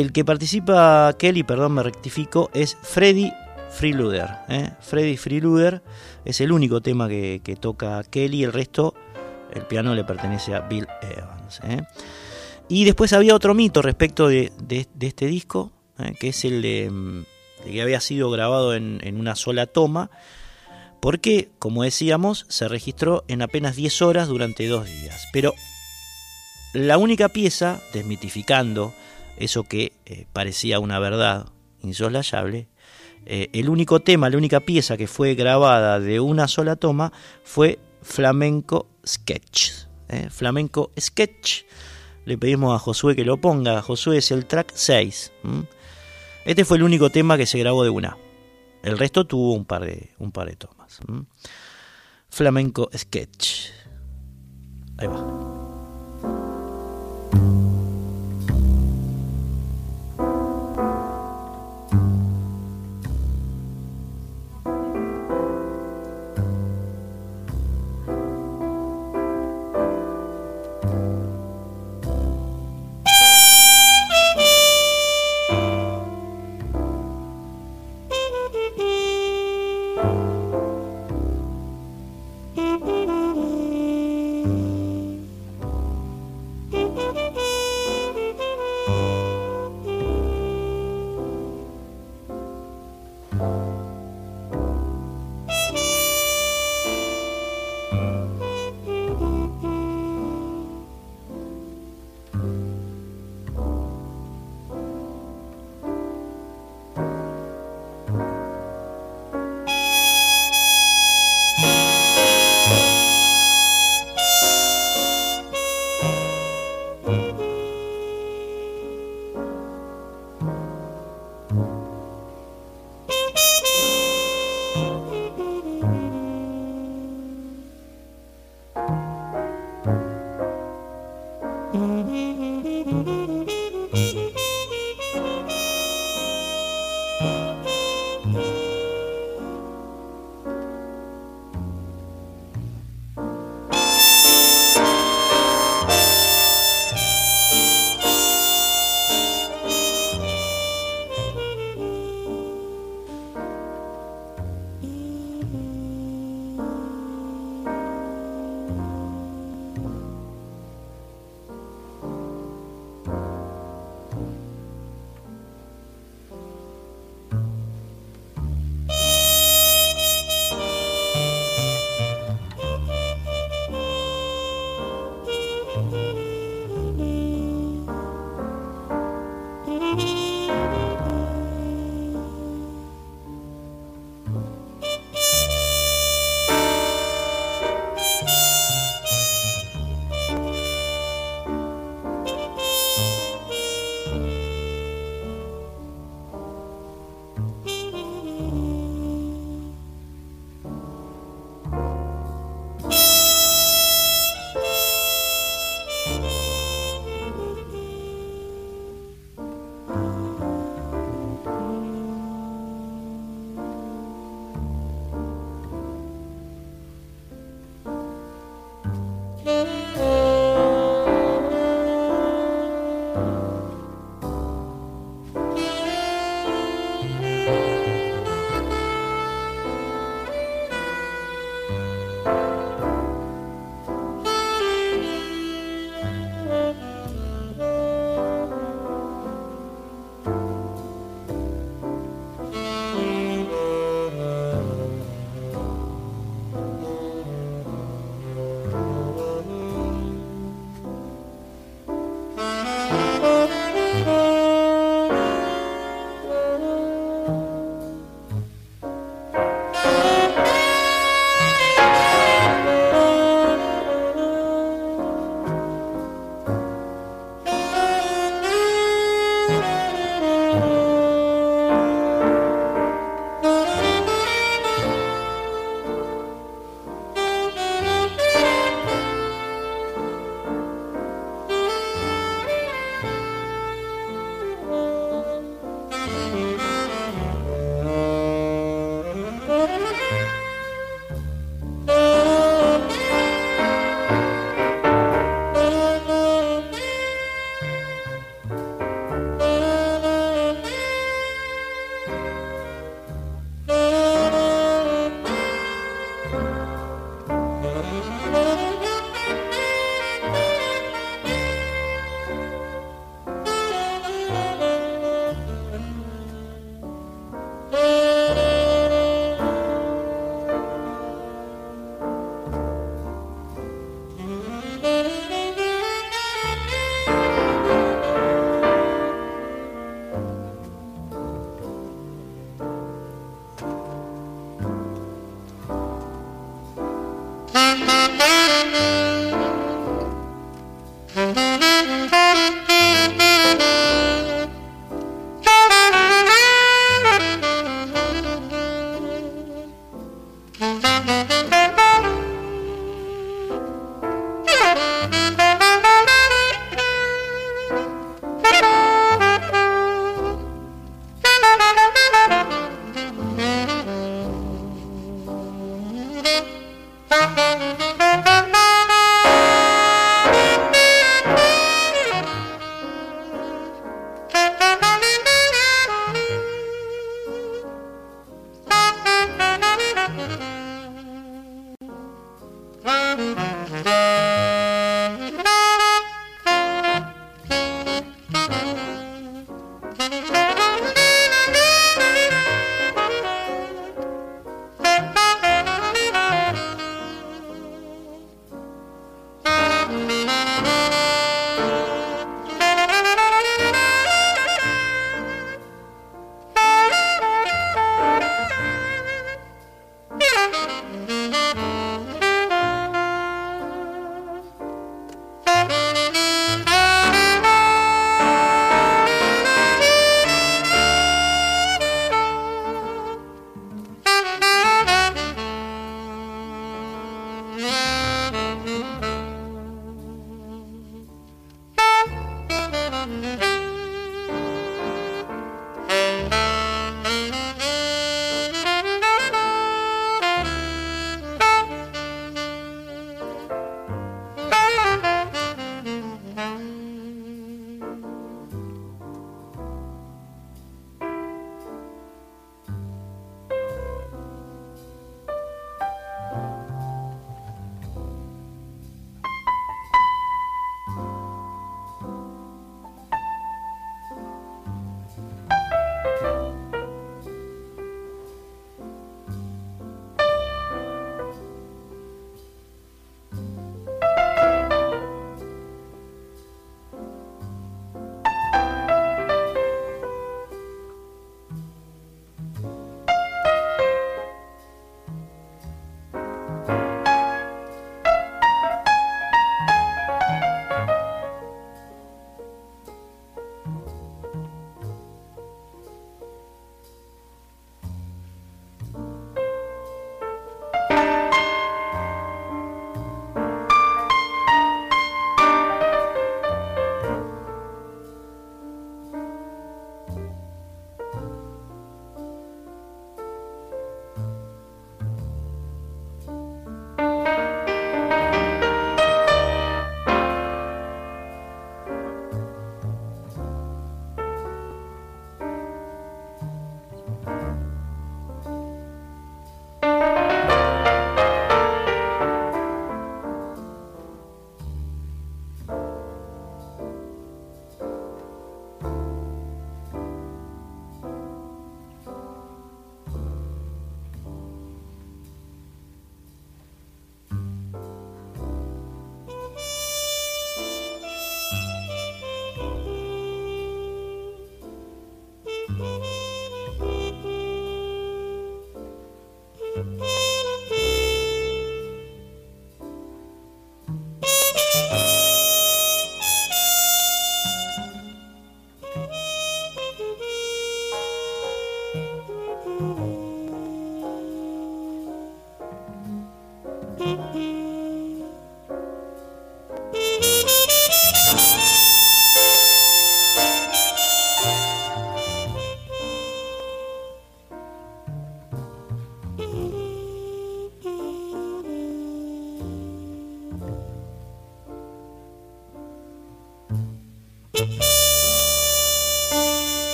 el que participa Kelly, perdón, me rectifico, es Freddy Freeluder. ¿eh? Freddy Freeluder es el único tema que, toca Kelly, el resto, el piano le pertenece a Bill Evans. ¿eh? Y después había otro mito respecto de, este disco, ¿eh? que es el de, que había sido grabado en, en, una sola toma, porque, como decíamos, se registró en apenas 10 horas durante dos días. Pero la única pieza, desmitificando eso que eh, parecía una verdad insoslayable, eh, el único tema, la única pieza que fue grabada de una sola toma fue Flamenco Sketch. ¿eh? Flamenco Sketch. Le pedimos a Josué que lo ponga. Josué es el track 6. Este fue el único tema que se grabó de una. El resto tuvo un par de, un par de tomas. Flamenco Sketch. Ahí va.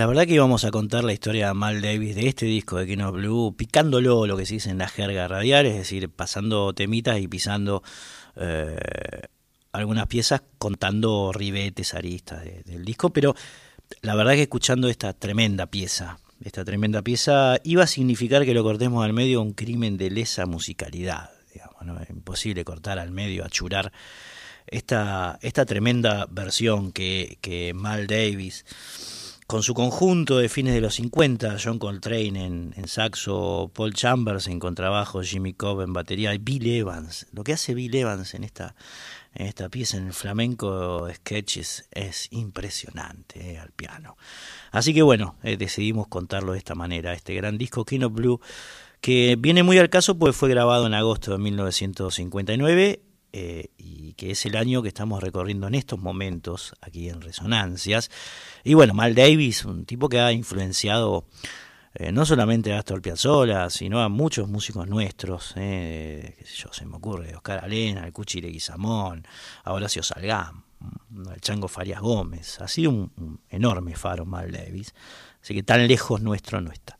La verdad que íbamos a contar la historia de Mal Davis de este disco de King of Blue, picándolo lo que se dice en la jerga radial, es decir, pasando temitas y pisando eh, algunas piezas, contando ribetes, aristas del disco, pero la verdad que escuchando esta tremenda pieza, esta tremenda pieza, iba a significar que lo cortemos al medio un crimen de lesa musicalidad, digamos, ¿no? Es imposible cortar al medio, achurar esta, esta tremenda versión que, que Mal Davis con su conjunto de fines de los 50, John Coltrane en, saxo, Paul Chambers en contrabajo, Jimmy Cobb en batería y Bill Evans. Lo que hace Bill Evans en esta, en esta pieza, en el flamenco sketches, es impresionante eh, al piano. Así que bueno, eh, decidimos contarlo de esta manera, este gran disco King of Blue, que viene muy al caso porque fue grabado en agosto de 1959 eh, y que es el año que estamos recorriendo en estos momentos aquí en Resonancias. Y bueno, Mal Davis, un tipo que ha influenciado eh, no solamente a Astor Piazzolla, sino a muchos músicos nuestros, eh, qué sé yo, se me ocurre, Oscar Alena, el Cuchi Leguizamón, a Horacio Salgán, el Chango Farias Gómez, ha sido un, enorme faro Mal Davis, así que tan lejos nuestro no está.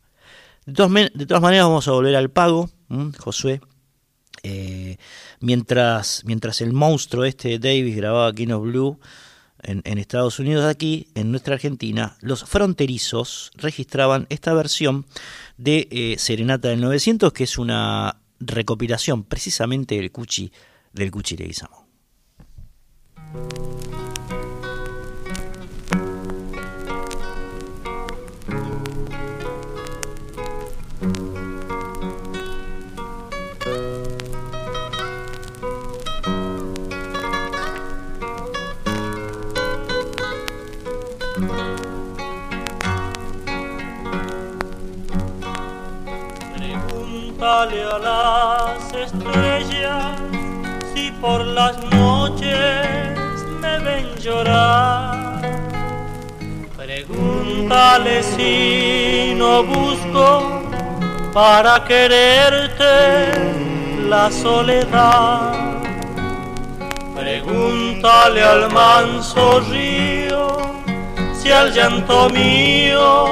De todas, de todas maneras vamos a volver al pago, Josué, eh, mientras, mientras el monstruo este Davis grababa King of Blue en, Estados Unidos, aquí en nuestra Argentina, los fronterizos registraban esta versión de eh, Serenata del 900, que es una recopilación precisamente del Cuchi, del Cuchi. A las estrellas si por las noches me ven llorar. Pregúntale si no busco para quererte la soledad. Pregúntale al manso río si al llanto mío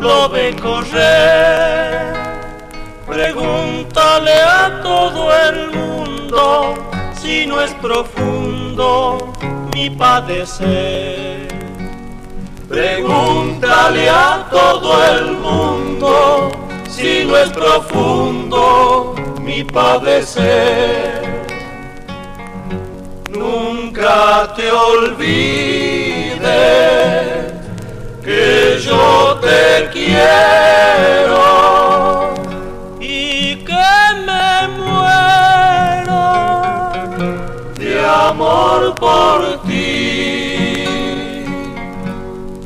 lo ve correr. Pregúntale a todo el mundo si no es profundo mi padecer. Pregúntale a todo el mundo si no es profundo mi padecer. Nunca te olvides que yo te quiero amor por ti.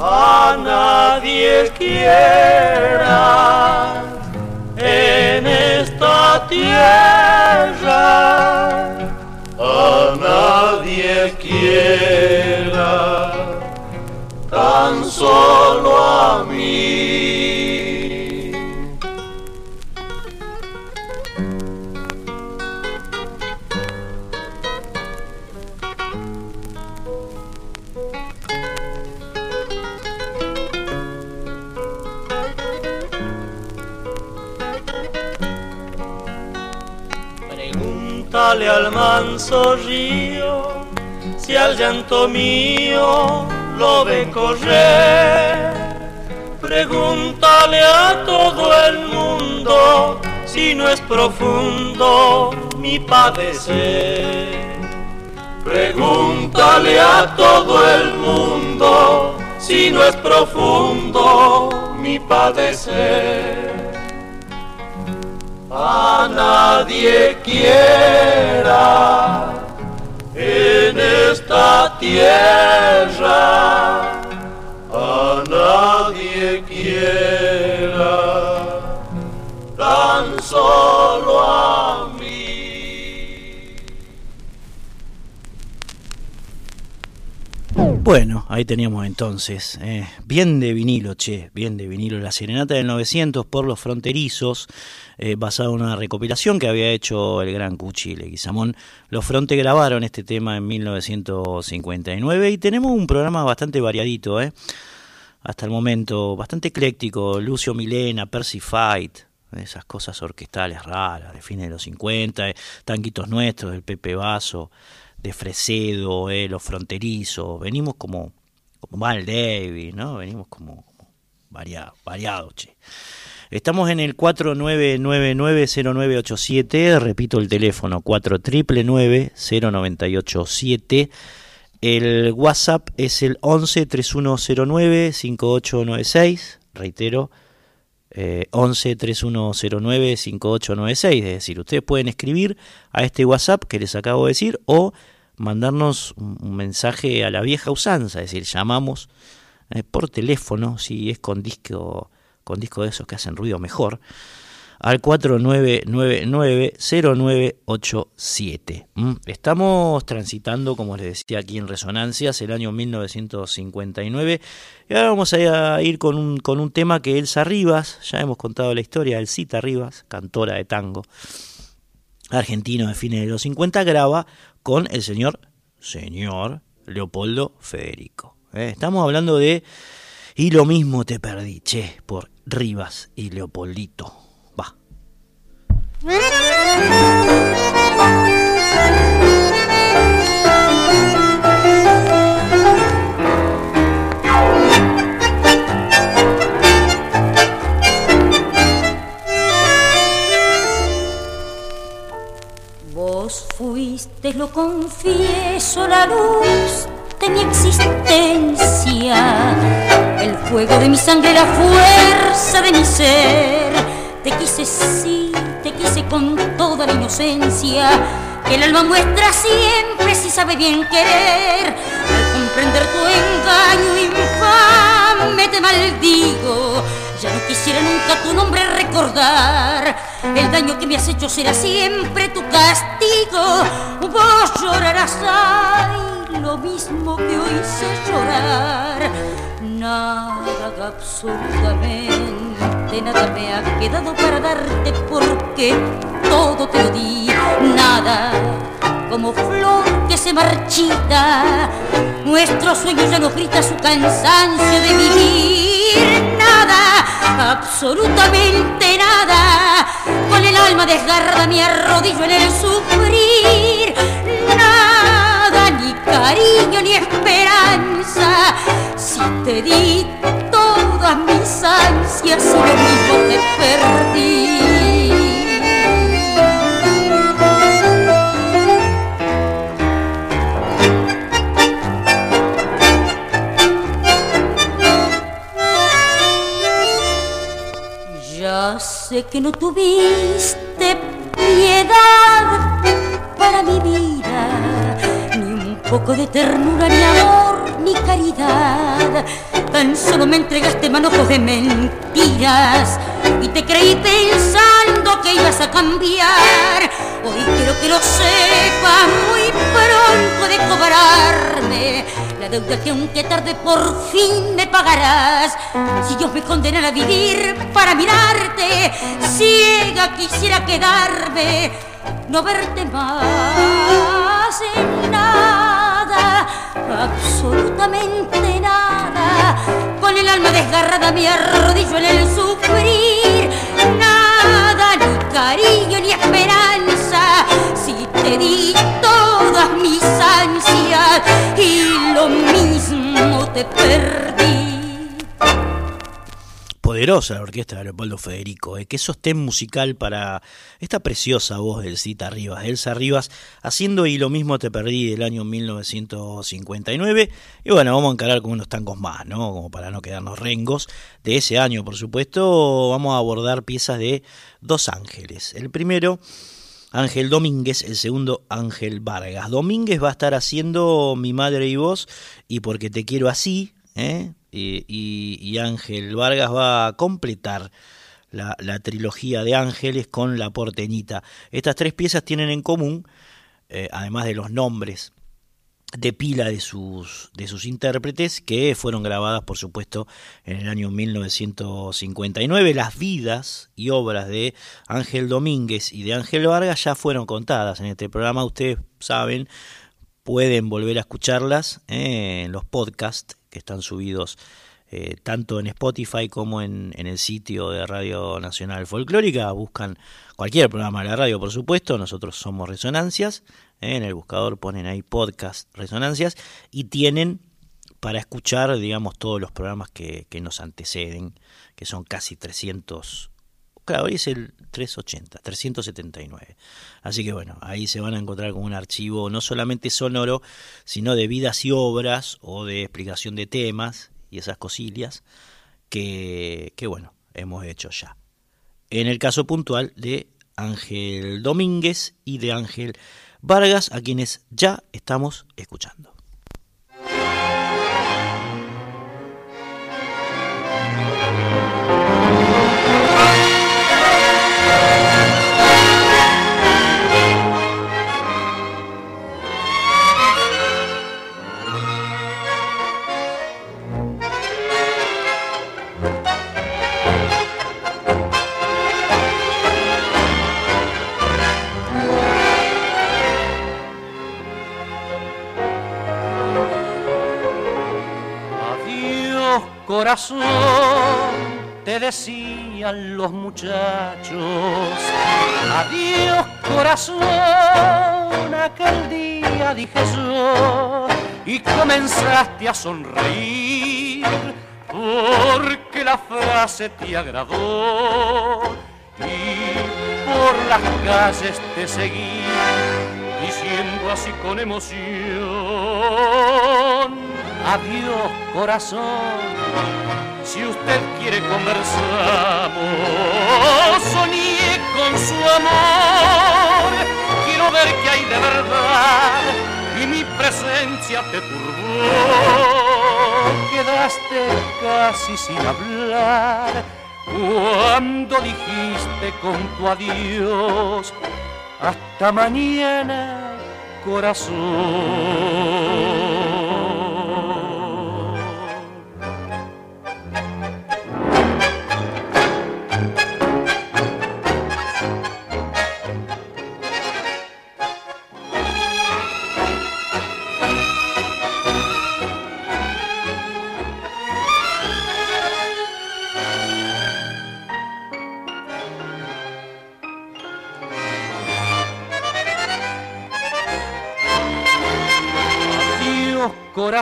A nadie quiera en esta tierra, a nadie quiera tan solo a mí. Pregúntale al manso río si al llanto mío lo ve correr. Pregúntale a todo el mundo si no es profundo mi padecer. Pregúntale a todo el mundo si no es profundo mi padecer. A nadie quiera en esta tierra, a nadie quiera tan solo a Bueno, ahí teníamos entonces, eh, bien de vinilo, che, bien de vinilo, la Serenata del 900 por los fronterizos, eh, basado en una recopilación que había hecho el gran Cuchi Leguizamón. Los Fronte grabaron este tema en 1959 y tenemos un programa bastante variadito, eh, hasta el momento, bastante ecléctico, Lucio Milena, Percy Fight, esas cosas orquestales raras de fines de los 50, eh, Tanquitos Nuestros, del Pepe Vaso de Fresedo, eh, los fronterizos, venimos como, como Mal David, ¿no? Venimos como, como variado, variado, che. Estamos en el 49990987, repito el teléfono, 49990987. El WhatsApp es el 11 3109 5896, reitero, eh, 11 3109 5896, es decir, ustedes pueden escribir a este WhatsApp que les acabo de decir o mandarnos un mensaje a la vieja usanza, es decir, llamamos eh, por teléfono, si es con disco, con disco de esos que hacen ruido mejor, al 49990987. ¿Mm? Estamos transitando, como les decía aquí en Resonancias, el año 1959. Y ahora vamos a ir con un, con un tema que Elsa Rivas, ya hemos contado la historia, Elcita Rivas, cantora de tango, argentino de fines de los 50, graba con el señor, señor Leopoldo Federico. ¿eh? Estamos hablando de Y lo mismo te perdí, che, por Rivas y Leopoldito. Va. fuiste, lo confieso, la luz de mi existencia, el fuego de mi sangre, la fuerza de mi ser. Te quise, sí, te quise con toda la inocencia que el alma muestra siempre si sabe bien querer. Al comprender tu engaño infame te maldigo. Ya no quisiera nunca tu nombre recordar. El daño que me has hecho será siempre tu castigo. Vos llorarás, ay, lo mismo que hoy llorar. Nada, absolutamente nada me ha quedado para darte porque todo te lo di. Nada como flor que se marchita. Nuestro sueño ya no grita su cansancio de vivir. Nada, absolutamente nada. Con el alma desgarrada me arrodillo en el sufrir. Nada, ni cariño ni esperanza. Si te di todas mis ansias lo mismo te perdí. Ya sé que no tuviste piedad para mi vida, ni un poco de ternura, ni amor, ni caridad. Tan solo me entregaste manojos de mentiras y te creí pensando que ibas a cambiar. Hoy quiero que lo sepas muy pronto de cobrarme la deuda que aunque tarde por fin me pagarás. Si Dios me condenara a vivir para mirarte, ciega quisiera quedarme, no verte más en nada, absolutamente nada. Con el alma desgarrada me arrodillo en el sufrir, nada, ni cariño ni esperanza. Si te y lo mismo te perdí. Poderosa la orquesta de Leopoldo Federico, ¿eh? qué sostén musical para esta preciosa voz del Cita Rivas, Elsa Rivas, haciendo Y lo mismo te perdí del año 1959. Y bueno, vamos a encarar con unos tangos más, ¿no? Como para no quedarnos rengos. De ese año, por supuesto, vamos a abordar piezas de Dos Ángeles. El primero Ángel Domínguez, el segundo, Ángel Vargas. Domínguez va a estar haciendo Mi Madre y Vos y Porque Te Quiero Así, ¿eh? y, Ángel Vargas va a completar la, trilogía de Ángeles con La Porteñita. Estas tres piezas tienen en común, eh, además de los nombres de pila de sus, de sus intérpretes, que fueron grabadas, por supuesto, en el año 1959. Las vidas y obras de Ángel Domínguez y de Ángel Vargas ya fueron contadas en este programa. Ustedes saben, pueden volver a escucharlas eh, en los podcasts que están subidos eh, tanto en Spotify como en, el sitio de Radio Nacional Folclórica. Buscan cualquier programa de la radio, por supuesto. Nosotros somos Resonancias. En el buscador ponen ahí podcast Resonancias y tienen para escuchar, digamos, todos los programas que, que nos anteceden, que son casi 300 Claro, hoy es el 380, 379. Así que bueno, ahí se van a encontrar con un archivo no solamente sonoro, sino de vidas y obras o de explicación de temas y esas cosillas que, que bueno, hemos hecho ya. En el caso puntual de Ángel Domínguez y de Ángel Vargas, a quienes ya estamos escuchando. Corazón, te decían los muchachos. Adiós corazón, aquel día dije yo, y comenzaste a sonreír porque la frase te agradó y por las calles te seguí diciendo así con emoción Adiós corazón, si usted quiere conversamos, soñé con su amor, quiero ver qué hay de verdad. Y mi presencia te turbó, quedaste casi sin hablar. Cuando dijiste con tu adiós, hasta mañana corazón.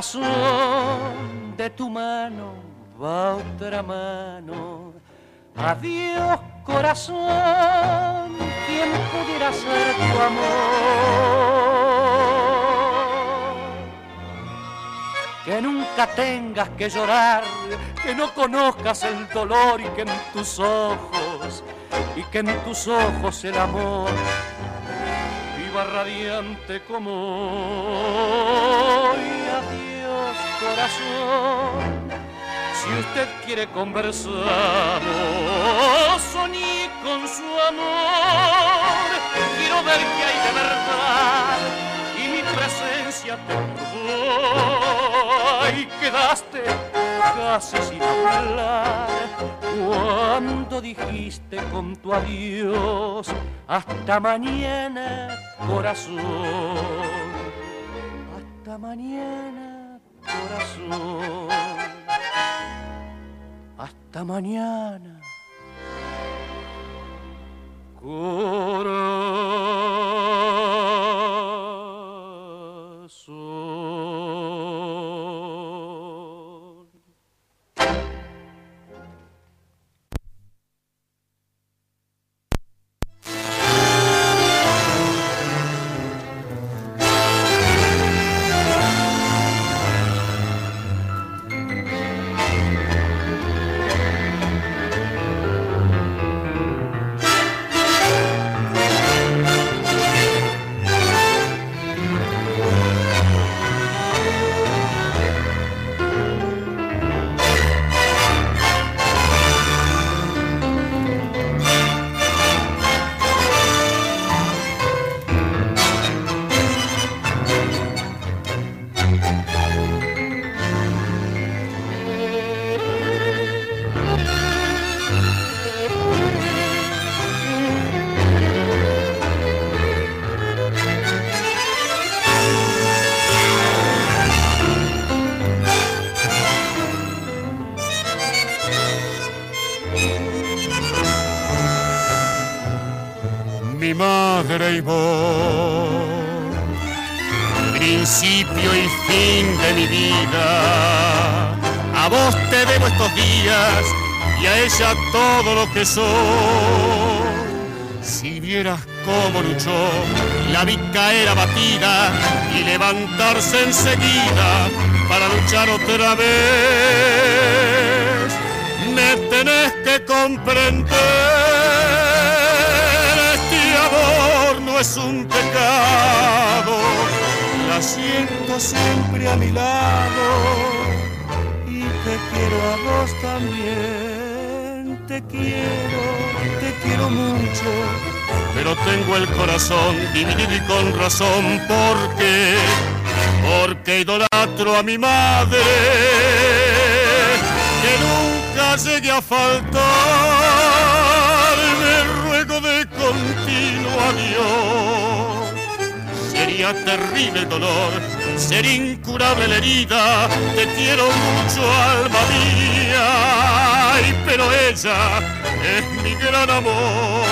Corazón de tu mano va otra mano. Adiós corazón, ¿quién pudiera ser tu amor? Que nunca tengas que llorar, que no conozcas el dolor y que en tus ojos, y que en tus ojos el amor viva radiante como hoy. Corazón. Si usted quiere conversar, soñé con su amor. Quiero ver qué hay de verdad y mi presencia te turbó. Y quedaste casi sin hablar cuando dijiste con tu adiós hasta mañana corazón hasta mañana corazón. Hasta mañana. Corazón principio y fin de mi vida. A vos te debo estos días y a ella todo lo que soy. Si vieras cómo luchó, la vi caer abatida y levantarse enseguida para luchar otra vez. Me tenés que comprender, es un pecado, la siento siempre a mi lado y te quiero a vos también, te quiero, te quiero mucho, pero tengo el corazón dividido y con razón. Porque, porque idolatro a mi madre, que nunca llegue a faltar, Sería terrible el dolor, ser incurable la herida, te quiero mucho alma mía, pero ella es mi gran amor.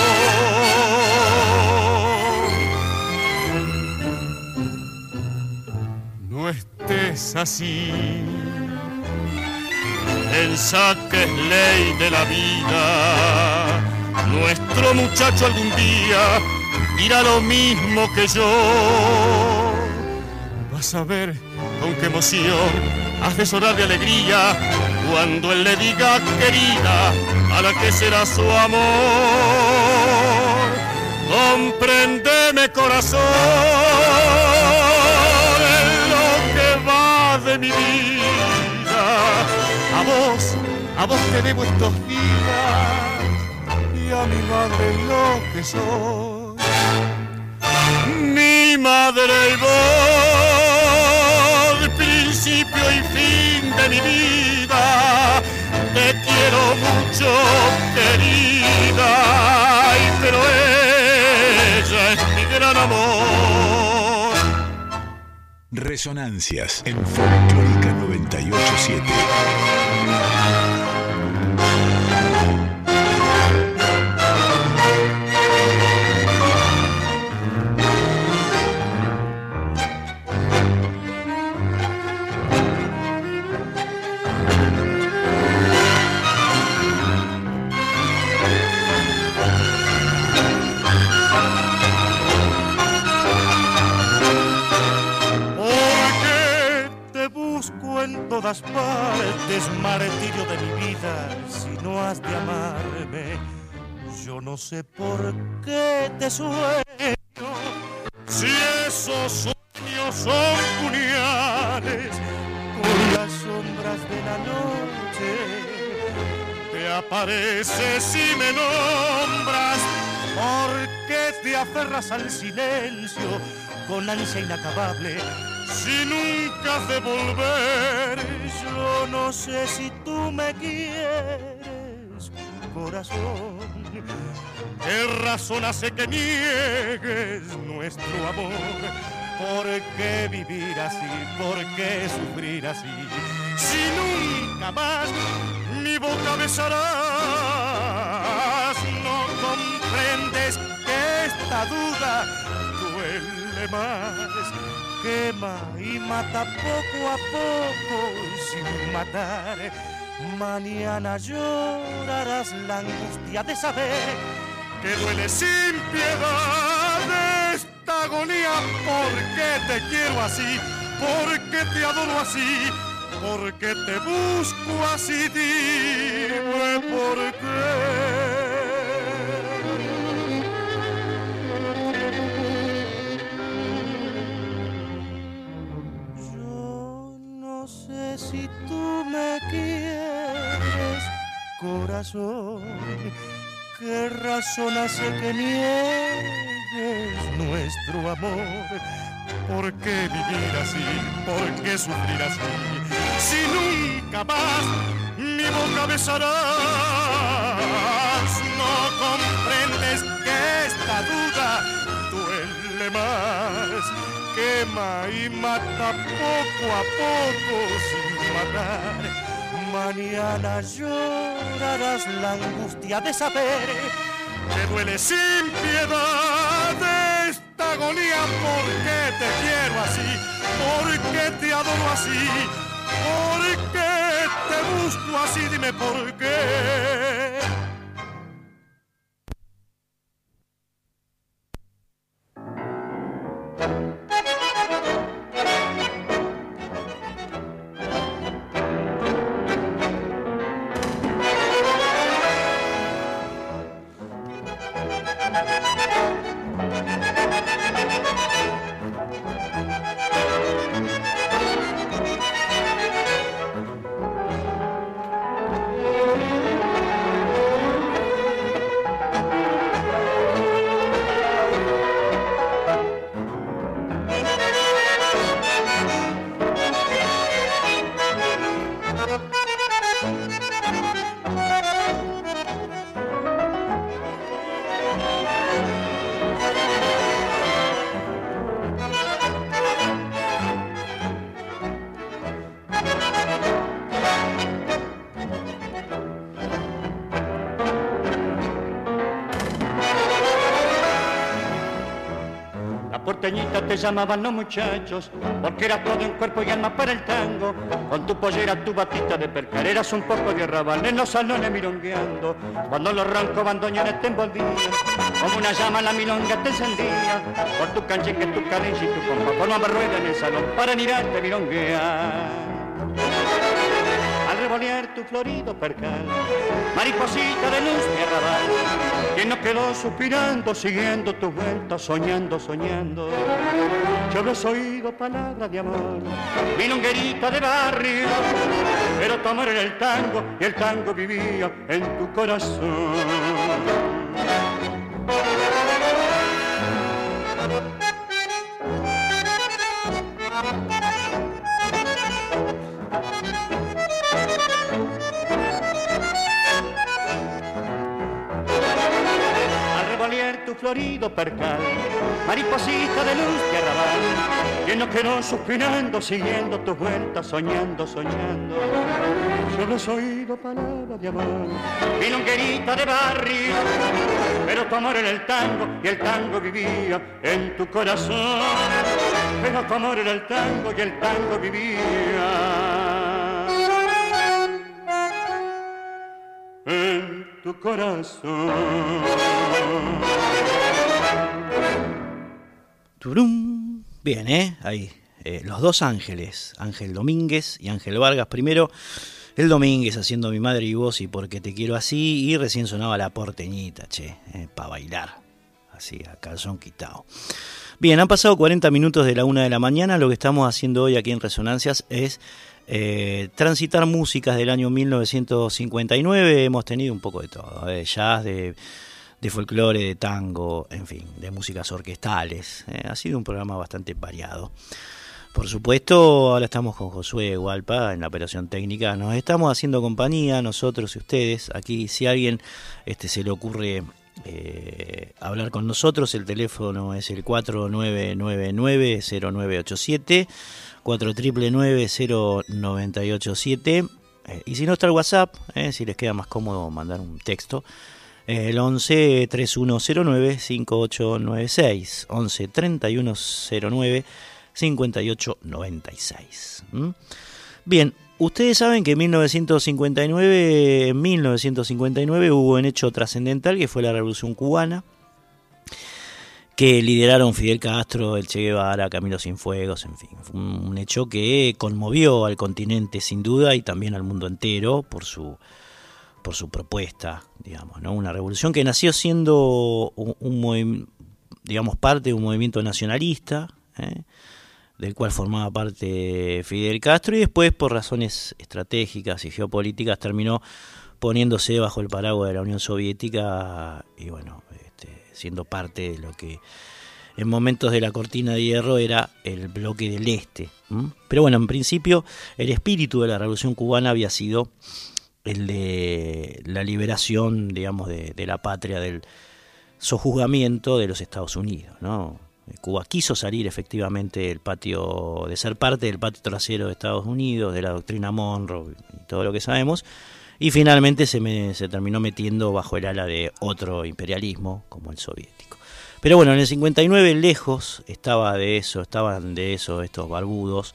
No estés así, pensá que es ley de la vida. Nuestro muchacho algún día dirá lo mismo que yo. Vas a ver con qué emoción has de llorar de alegría cuando él le diga querida a la que será su amor. Comprendeme corazón en lo que va de mi vida. A vos, a vos te debo estos días y a mi madre lo que soy. Mi madre y vos, principio y fin de mi vida, te quiero mucho, querida, ay, pero ella es mi gran amor. Resonancias en Folclórica 987. Todas partes, martirio de mi vida, si no has de amarme. Yo no sé por qué te sueño, si esos sueños son puñales, con las sombras de la noche. Te apareces y me nombras, porque te aferras al silencio con ansia inacabable. Si nunca has de volver, yo no sé si tú me quieres, corazón. ¿Qué razón hace que niegues nuestro amor? ¿Por qué vivir así? ¿Por qué sufrir así? Si nunca más mi boca besarás, no comprendes que esta duda duele más, quema y mata poco a poco sin matar. Mañana llorarás la angustia de saber que duele sin piedad esta agonía. porque te quiero así? porque te adoro así? porque te busco así? Dime por qué. Si tú me quieres, corazón. ¿Qué razón hace que niegues nuestro amor? ¿Por qué vivir así? ¿Por qué sufrir así? Si nunca más mi boca besarás, no comprendes que esta duda duele más, quema y mata poco a poco Mañana llorarás la angustia de saber que duele sin piedad esta por qué te quiero así, por qué te adoro así, por qué te busco así, dime por qué. Te llamaban los muchachos, porque eras todo en cuerpo y alma para el tango. Con tu pollera, tu batita de percar, eras un poco de arrabal en los salones mirongueando. Cuando los rancos bandoneones te envolvían, como una llama la milonga te encendía. Por tu cancheque, tu cadencia y tu compa, formaba rueda en el salón para mirarte mironguear revolear tu florido percal, mariposita de luz mi arrabal, quien no quedó suspirando, siguiendo tu vuelta, soñando, soñando. Yo no he oído palabras de amor, milonguerita de barrio, pero tu amor era el tango y el tango vivía en tu corazón. Florido percal, mariposita de luz de arrabal, que no quedó suspirando, siguiendo tus vueltas, soñando, soñando. Solo has oído palabras de amor, milonguerita de barrio, pero tu amor era el tango y el tango vivía en tu corazón. Pero tu amor era el tango y el tango vivía corazón. Turum. Bien, ¿eh? Ahí. Eh, los dos ángeles, Ángel Domínguez y Ángel Vargas. Primero, el Domínguez haciendo mi madre y vos y porque te quiero así. Y recién sonaba la porteñita, che, eh, para bailar. Así, a calzón quitado. Bien, han pasado 40 minutos de la una de la mañana. Lo que estamos haciendo hoy aquí en Resonancias es eh, transitar músicas del año 1959. Hemos tenido un poco de todo: de jazz, de folclore, de tango, en fin, de músicas orquestales. Eh, ha sido un programa bastante variado. Por supuesto, ahora estamos con Josué Gualpa en la operación técnica. Nos estamos haciendo compañía, nosotros y ustedes. Aquí, si a alguien este, se le ocurre eh, hablar con nosotros, el teléfono es el 4999-0987, 4999-0987. Eh, y si no está el WhatsApp, si les queda más cómodo mandar un texto, el 11 3109 5896 11 3109 5896 Bien, ustedes saben que en 1959, en 1959 hubo un hecho trascendental que fue la Revolución Cubana que lideraron Fidel Castro, el Che Guevara, Camilo Cienfuegos, en fin, fue un hecho que conmovió al continente sin duda y también al mundo entero por su por su propuesta, digamos, ¿no? Una revolución que nació siendo un, digamos, parte de un movimiento nacionalista, ¿eh? del cual formaba parte Fidel Castro, y después, por razones estratégicas y geopolíticas, terminó poniéndose bajo el paraguas de la Unión Soviética y, bueno, siendo parte de lo que en momentos de la cortina de hierro era el bloque del este. Pero bueno, en principio el espíritu de la revolución cubana había sido el de la liberación, digamos, de, la patria del sojuzgamiento de los Estados Unidos, ¿no? Cuba quiso salir efectivamente del patio, de ser parte del patio trasero de Estados Unidos, de la doctrina Monroe y todo lo que sabemos, y finalmente se, se terminó metiendo bajo el ala de otro imperialismo como el soviético. Pero bueno, en el 59 lejos estaba de eso, estaban de eso estos barbudos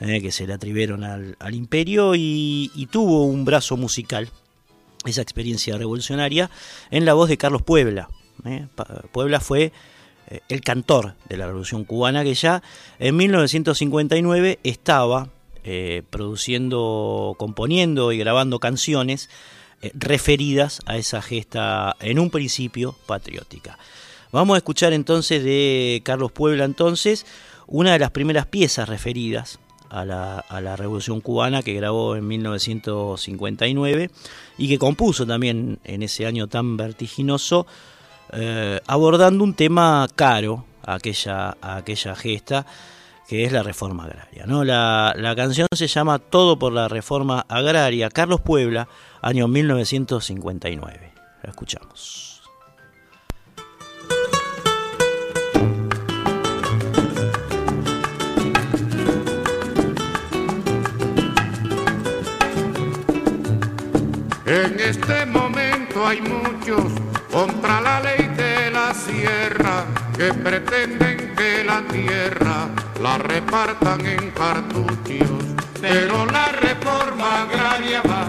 eh, que se le atribuyeron al, imperio y, tuvo un brazo musical, esa experiencia revolucionaria, en la voz de Carlos Puebla. Eh. Puebla fue eh, el cantor de la Revolución Cubana que ya en 1959 estaba produciendo, componiendo y grabando canciones referidas a esa gesta en un principio patriótica. Vamos a escuchar entonces de Carlos Puebla entonces una de las primeras piezas referidas a la, Revolución Cubana que grabó en 1959 y que compuso también en ese año tan vertiginoso, eh, abordando un tema caro a aquella, aquella gesta, que es la reforma agraria. ¿no? La, la canción se llama Todo por la reforma agraria, Carlos Puebla, año 1959. La escuchamos. En este momento hay muchos contra la ley de la sierra que pretenden que la tierra la repartan en cartuchos. Pero la reforma agraria va,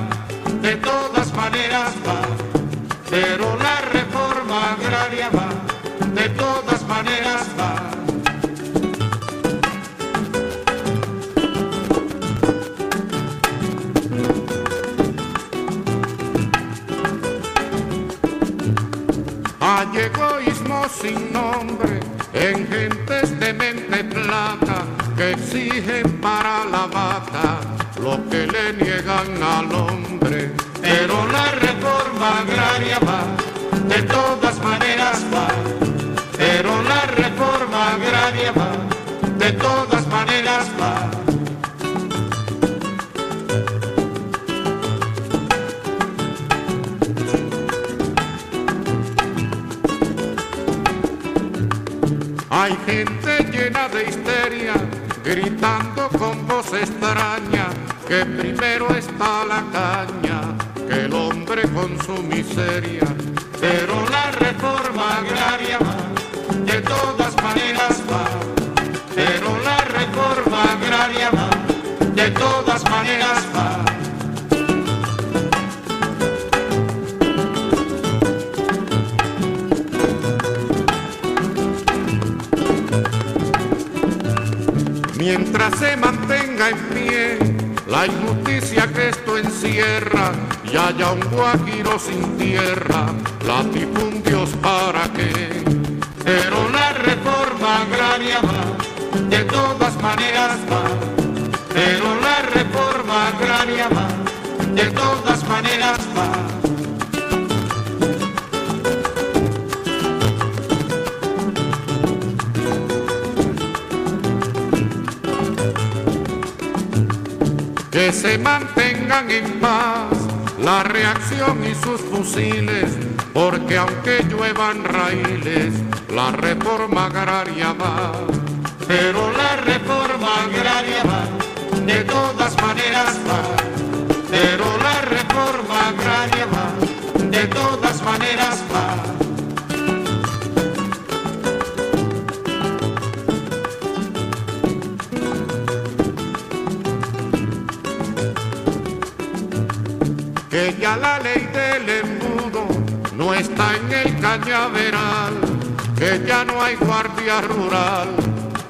de todas maneras va. Pero la reforma agraria va, de todas maneras va. Hay egoísmo sin nombre en gentes de mente plata que exigen para la vaca lo que le niegan al hombre. Extraña, que primero está la caña, que el hombre con su miseria. Pero la reforma agraria va, de todas maneras va. Pero la reforma agraria va, de todas maneras va. mientras se mantenga en pie la injusticia que esto encierra y haya un guajiro sin tierra, latifundios para qué. Pero la reforma agraria va, de todas maneras se mantengan en paz la reacción y sus fusiles, porque aunque lluevan raíles, la reforma agraria va. Pero la reforma agraria va, de todas maneras está en el cañaveral, que ya no hay guardia rural,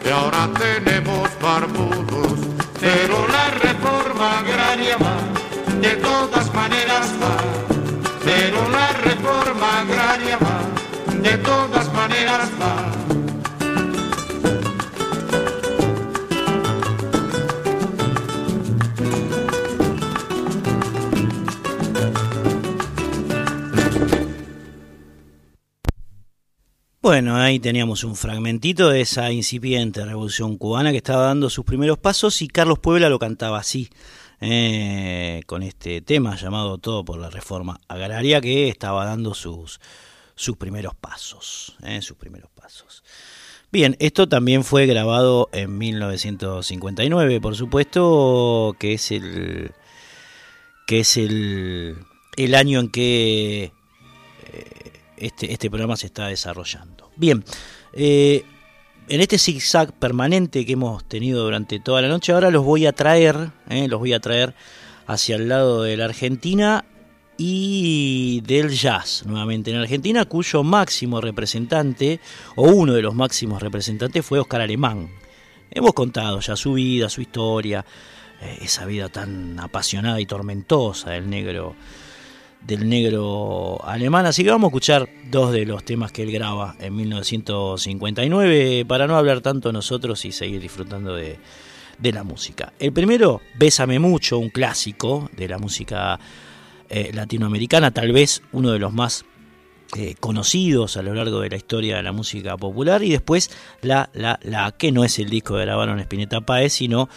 que ahora tenemos barbudos, pero la reforma agraria va, de todas maneras va, pero la reforma agraria va, de todas maneras va. Bueno, ahí teníamos un fragmentito de esa incipiente revolución cubana que estaba dando sus primeros pasos y Carlos Puebla lo cantaba así, eh, con este tema llamado Todo por la Reforma Agraria que estaba dando sus, sus primeros pasos, eh, sus primeros pasos. Bien, esto también fue grabado en 1959, por supuesto, que es el que es el, el año en que este, este programa se está desarrollando. Bien, eh, en este zigzag permanente que hemos tenido durante toda la noche, ahora los voy a traer, eh, los voy a traer hacia el lado de la Argentina y del jazz, nuevamente en Argentina, cuyo máximo representante, o uno de los máximos representantes, fue Oscar Alemán. Hemos contado ya su vida, su historia, eh, esa vida tan apasionada y tormentosa del negro del negro alemán. Así que vamos a escuchar dos de los temas que él graba en 1959 para no hablar tanto nosotros y seguir disfrutando de, la música. El primero, Bésame mucho, un clásico de la música eh, latinoamericana, tal vez uno de los más eh, conocidos a lo largo de la historia de la música popular. Y después La La La, que no es el disco de grabaron Spinetta Paez, sino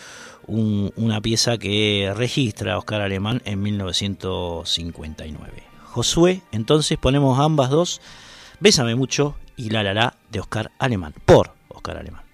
una pieza que registra Oscar Alemán en 1959. Josué, entonces ponemos ambas dos, Bésame mucho y La La La de Oscar Alemán, por Oscar Alemán.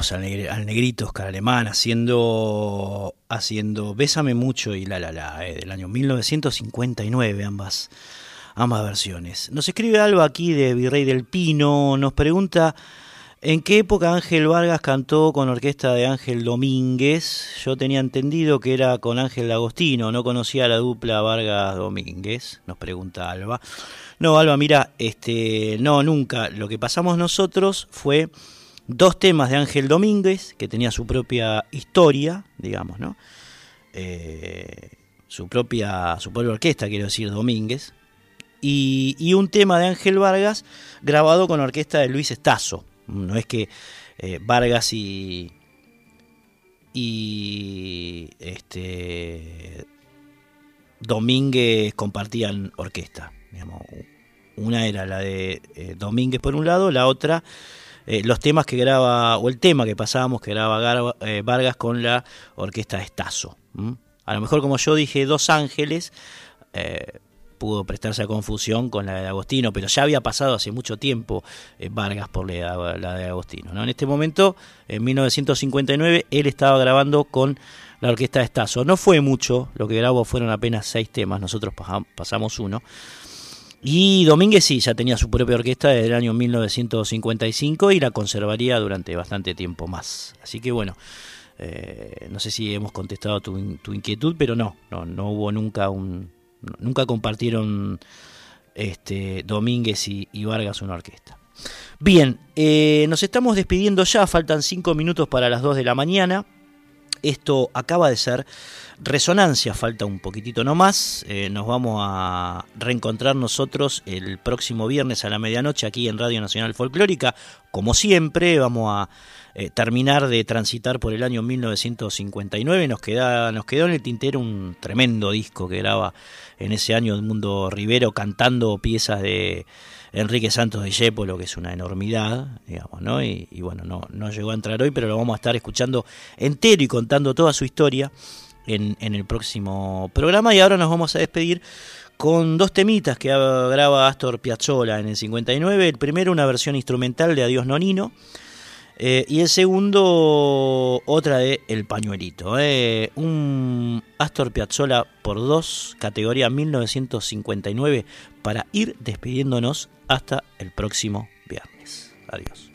Al, negrito Oscar Alemán haciendo, haciendo Bésame mucho y La La La, eh, del año 1959, ambas, ambas versiones. Nos escribe algo aquí de Virrey del Pino, nos pregunta en qué época Ángel Vargas cantó con orquesta de Ángel Domínguez. Yo tenía entendido que era con Ángel Agostino, no conocía la dupla Vargas Domínguez, nos pregunta Alba. No, Alba, mira, este, no, nunca. Lo que pasamos nosotros fue dos temas de Ángel Domínguez, que tenía su propia historia, digamos, ¿no? Eh, su propia, su propia orquesta, quiero decir, Domínguez, y, un tema de Ángel Vargas grabado con orquesta de Luis Estazo. No es que eh, Vargas y, y este, Domínguez compartían orquesta. Una era la de eh, Domínguez por un lado, la otra eh, los temas que graba, o el tema que pasábamos que graba eh, Vargas con la orquesta Estazo. A lo mejor como yo dije Dos Ángeles, eh, pudo prestarse a confusión con la de Agostino, pero ya había pasado hace mucho tiempo Vargas por la, de Agostino. ¿no? En este momento, en 1959, él estaba grabando con la orquesta Estazo. No fue mucho, lo que grabó fueron apenas seis temas, nosotros pasamos uno. Y Domínguez sí, ya tenía su propia orquesta desde el año 1955 y la conservaría durante bastante tiempo más. Así que bueno, eh, no sé si hemos contestado tu, inquietud, pero no, no, no hubo nunca un... Nunca compartieron este, Domínguez y, Vargas una orquesta. Bien, eh, nos estamos despidiendo ya, faltan cinco minutos para las 2 de la mañana. Esto acaba de ser Resonancia, falta un poquitito nomás. Eh, nos vamos a reencontrar nosotros el próximo viernes a la medianoche aquí en Radio Nacional Folclórica. Como siempre, vamos a eh, terminar de transitar por el año 1959. Nos, queda, nos quedó en el tintero un tremendo disco que graba en ese año el Mundo Rivero cantando piezas de Enrique Santos de lo que es una enormidad, digamos, ¿no? Y, bueno, no, no llegó a entrar hoy, pero lo vamos a estar escuchando entero y contando toda su historia en, el próximo programa. Y ahora nos vamos a despedir con dos temitas que graba Astor Piazzolla en el 59. El primero, una versión instrumental de Adiós Nonino. Eh, y el segundo, otra de El Pañuelito. Eh. un Astor Piazzolla por dos, categoría 1959, para ir despidiéndonos hasta el próximo viernes. Adiós.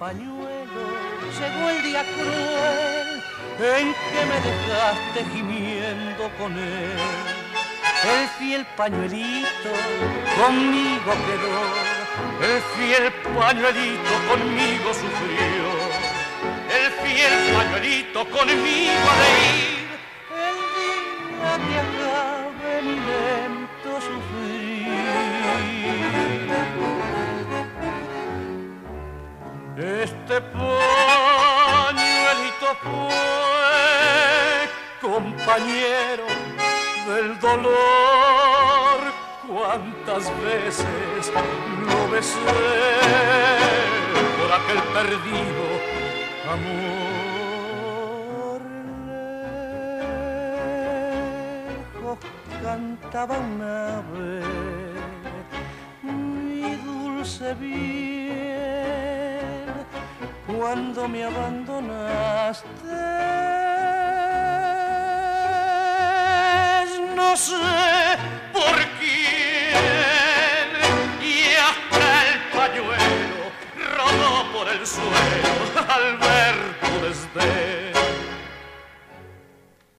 Pañuelo llegó el día cruel en que me dejaste gimiendo con él. El fiel pañuelito conmigo quedó, el fiel pañuelito conmigo sufrió, el fiel pañuelito conmigo ha Cuántas veces lo besé por aquel perdido amor. Lejos cantaba un ave, mi dulce bien, cuando me abandonaste. No sé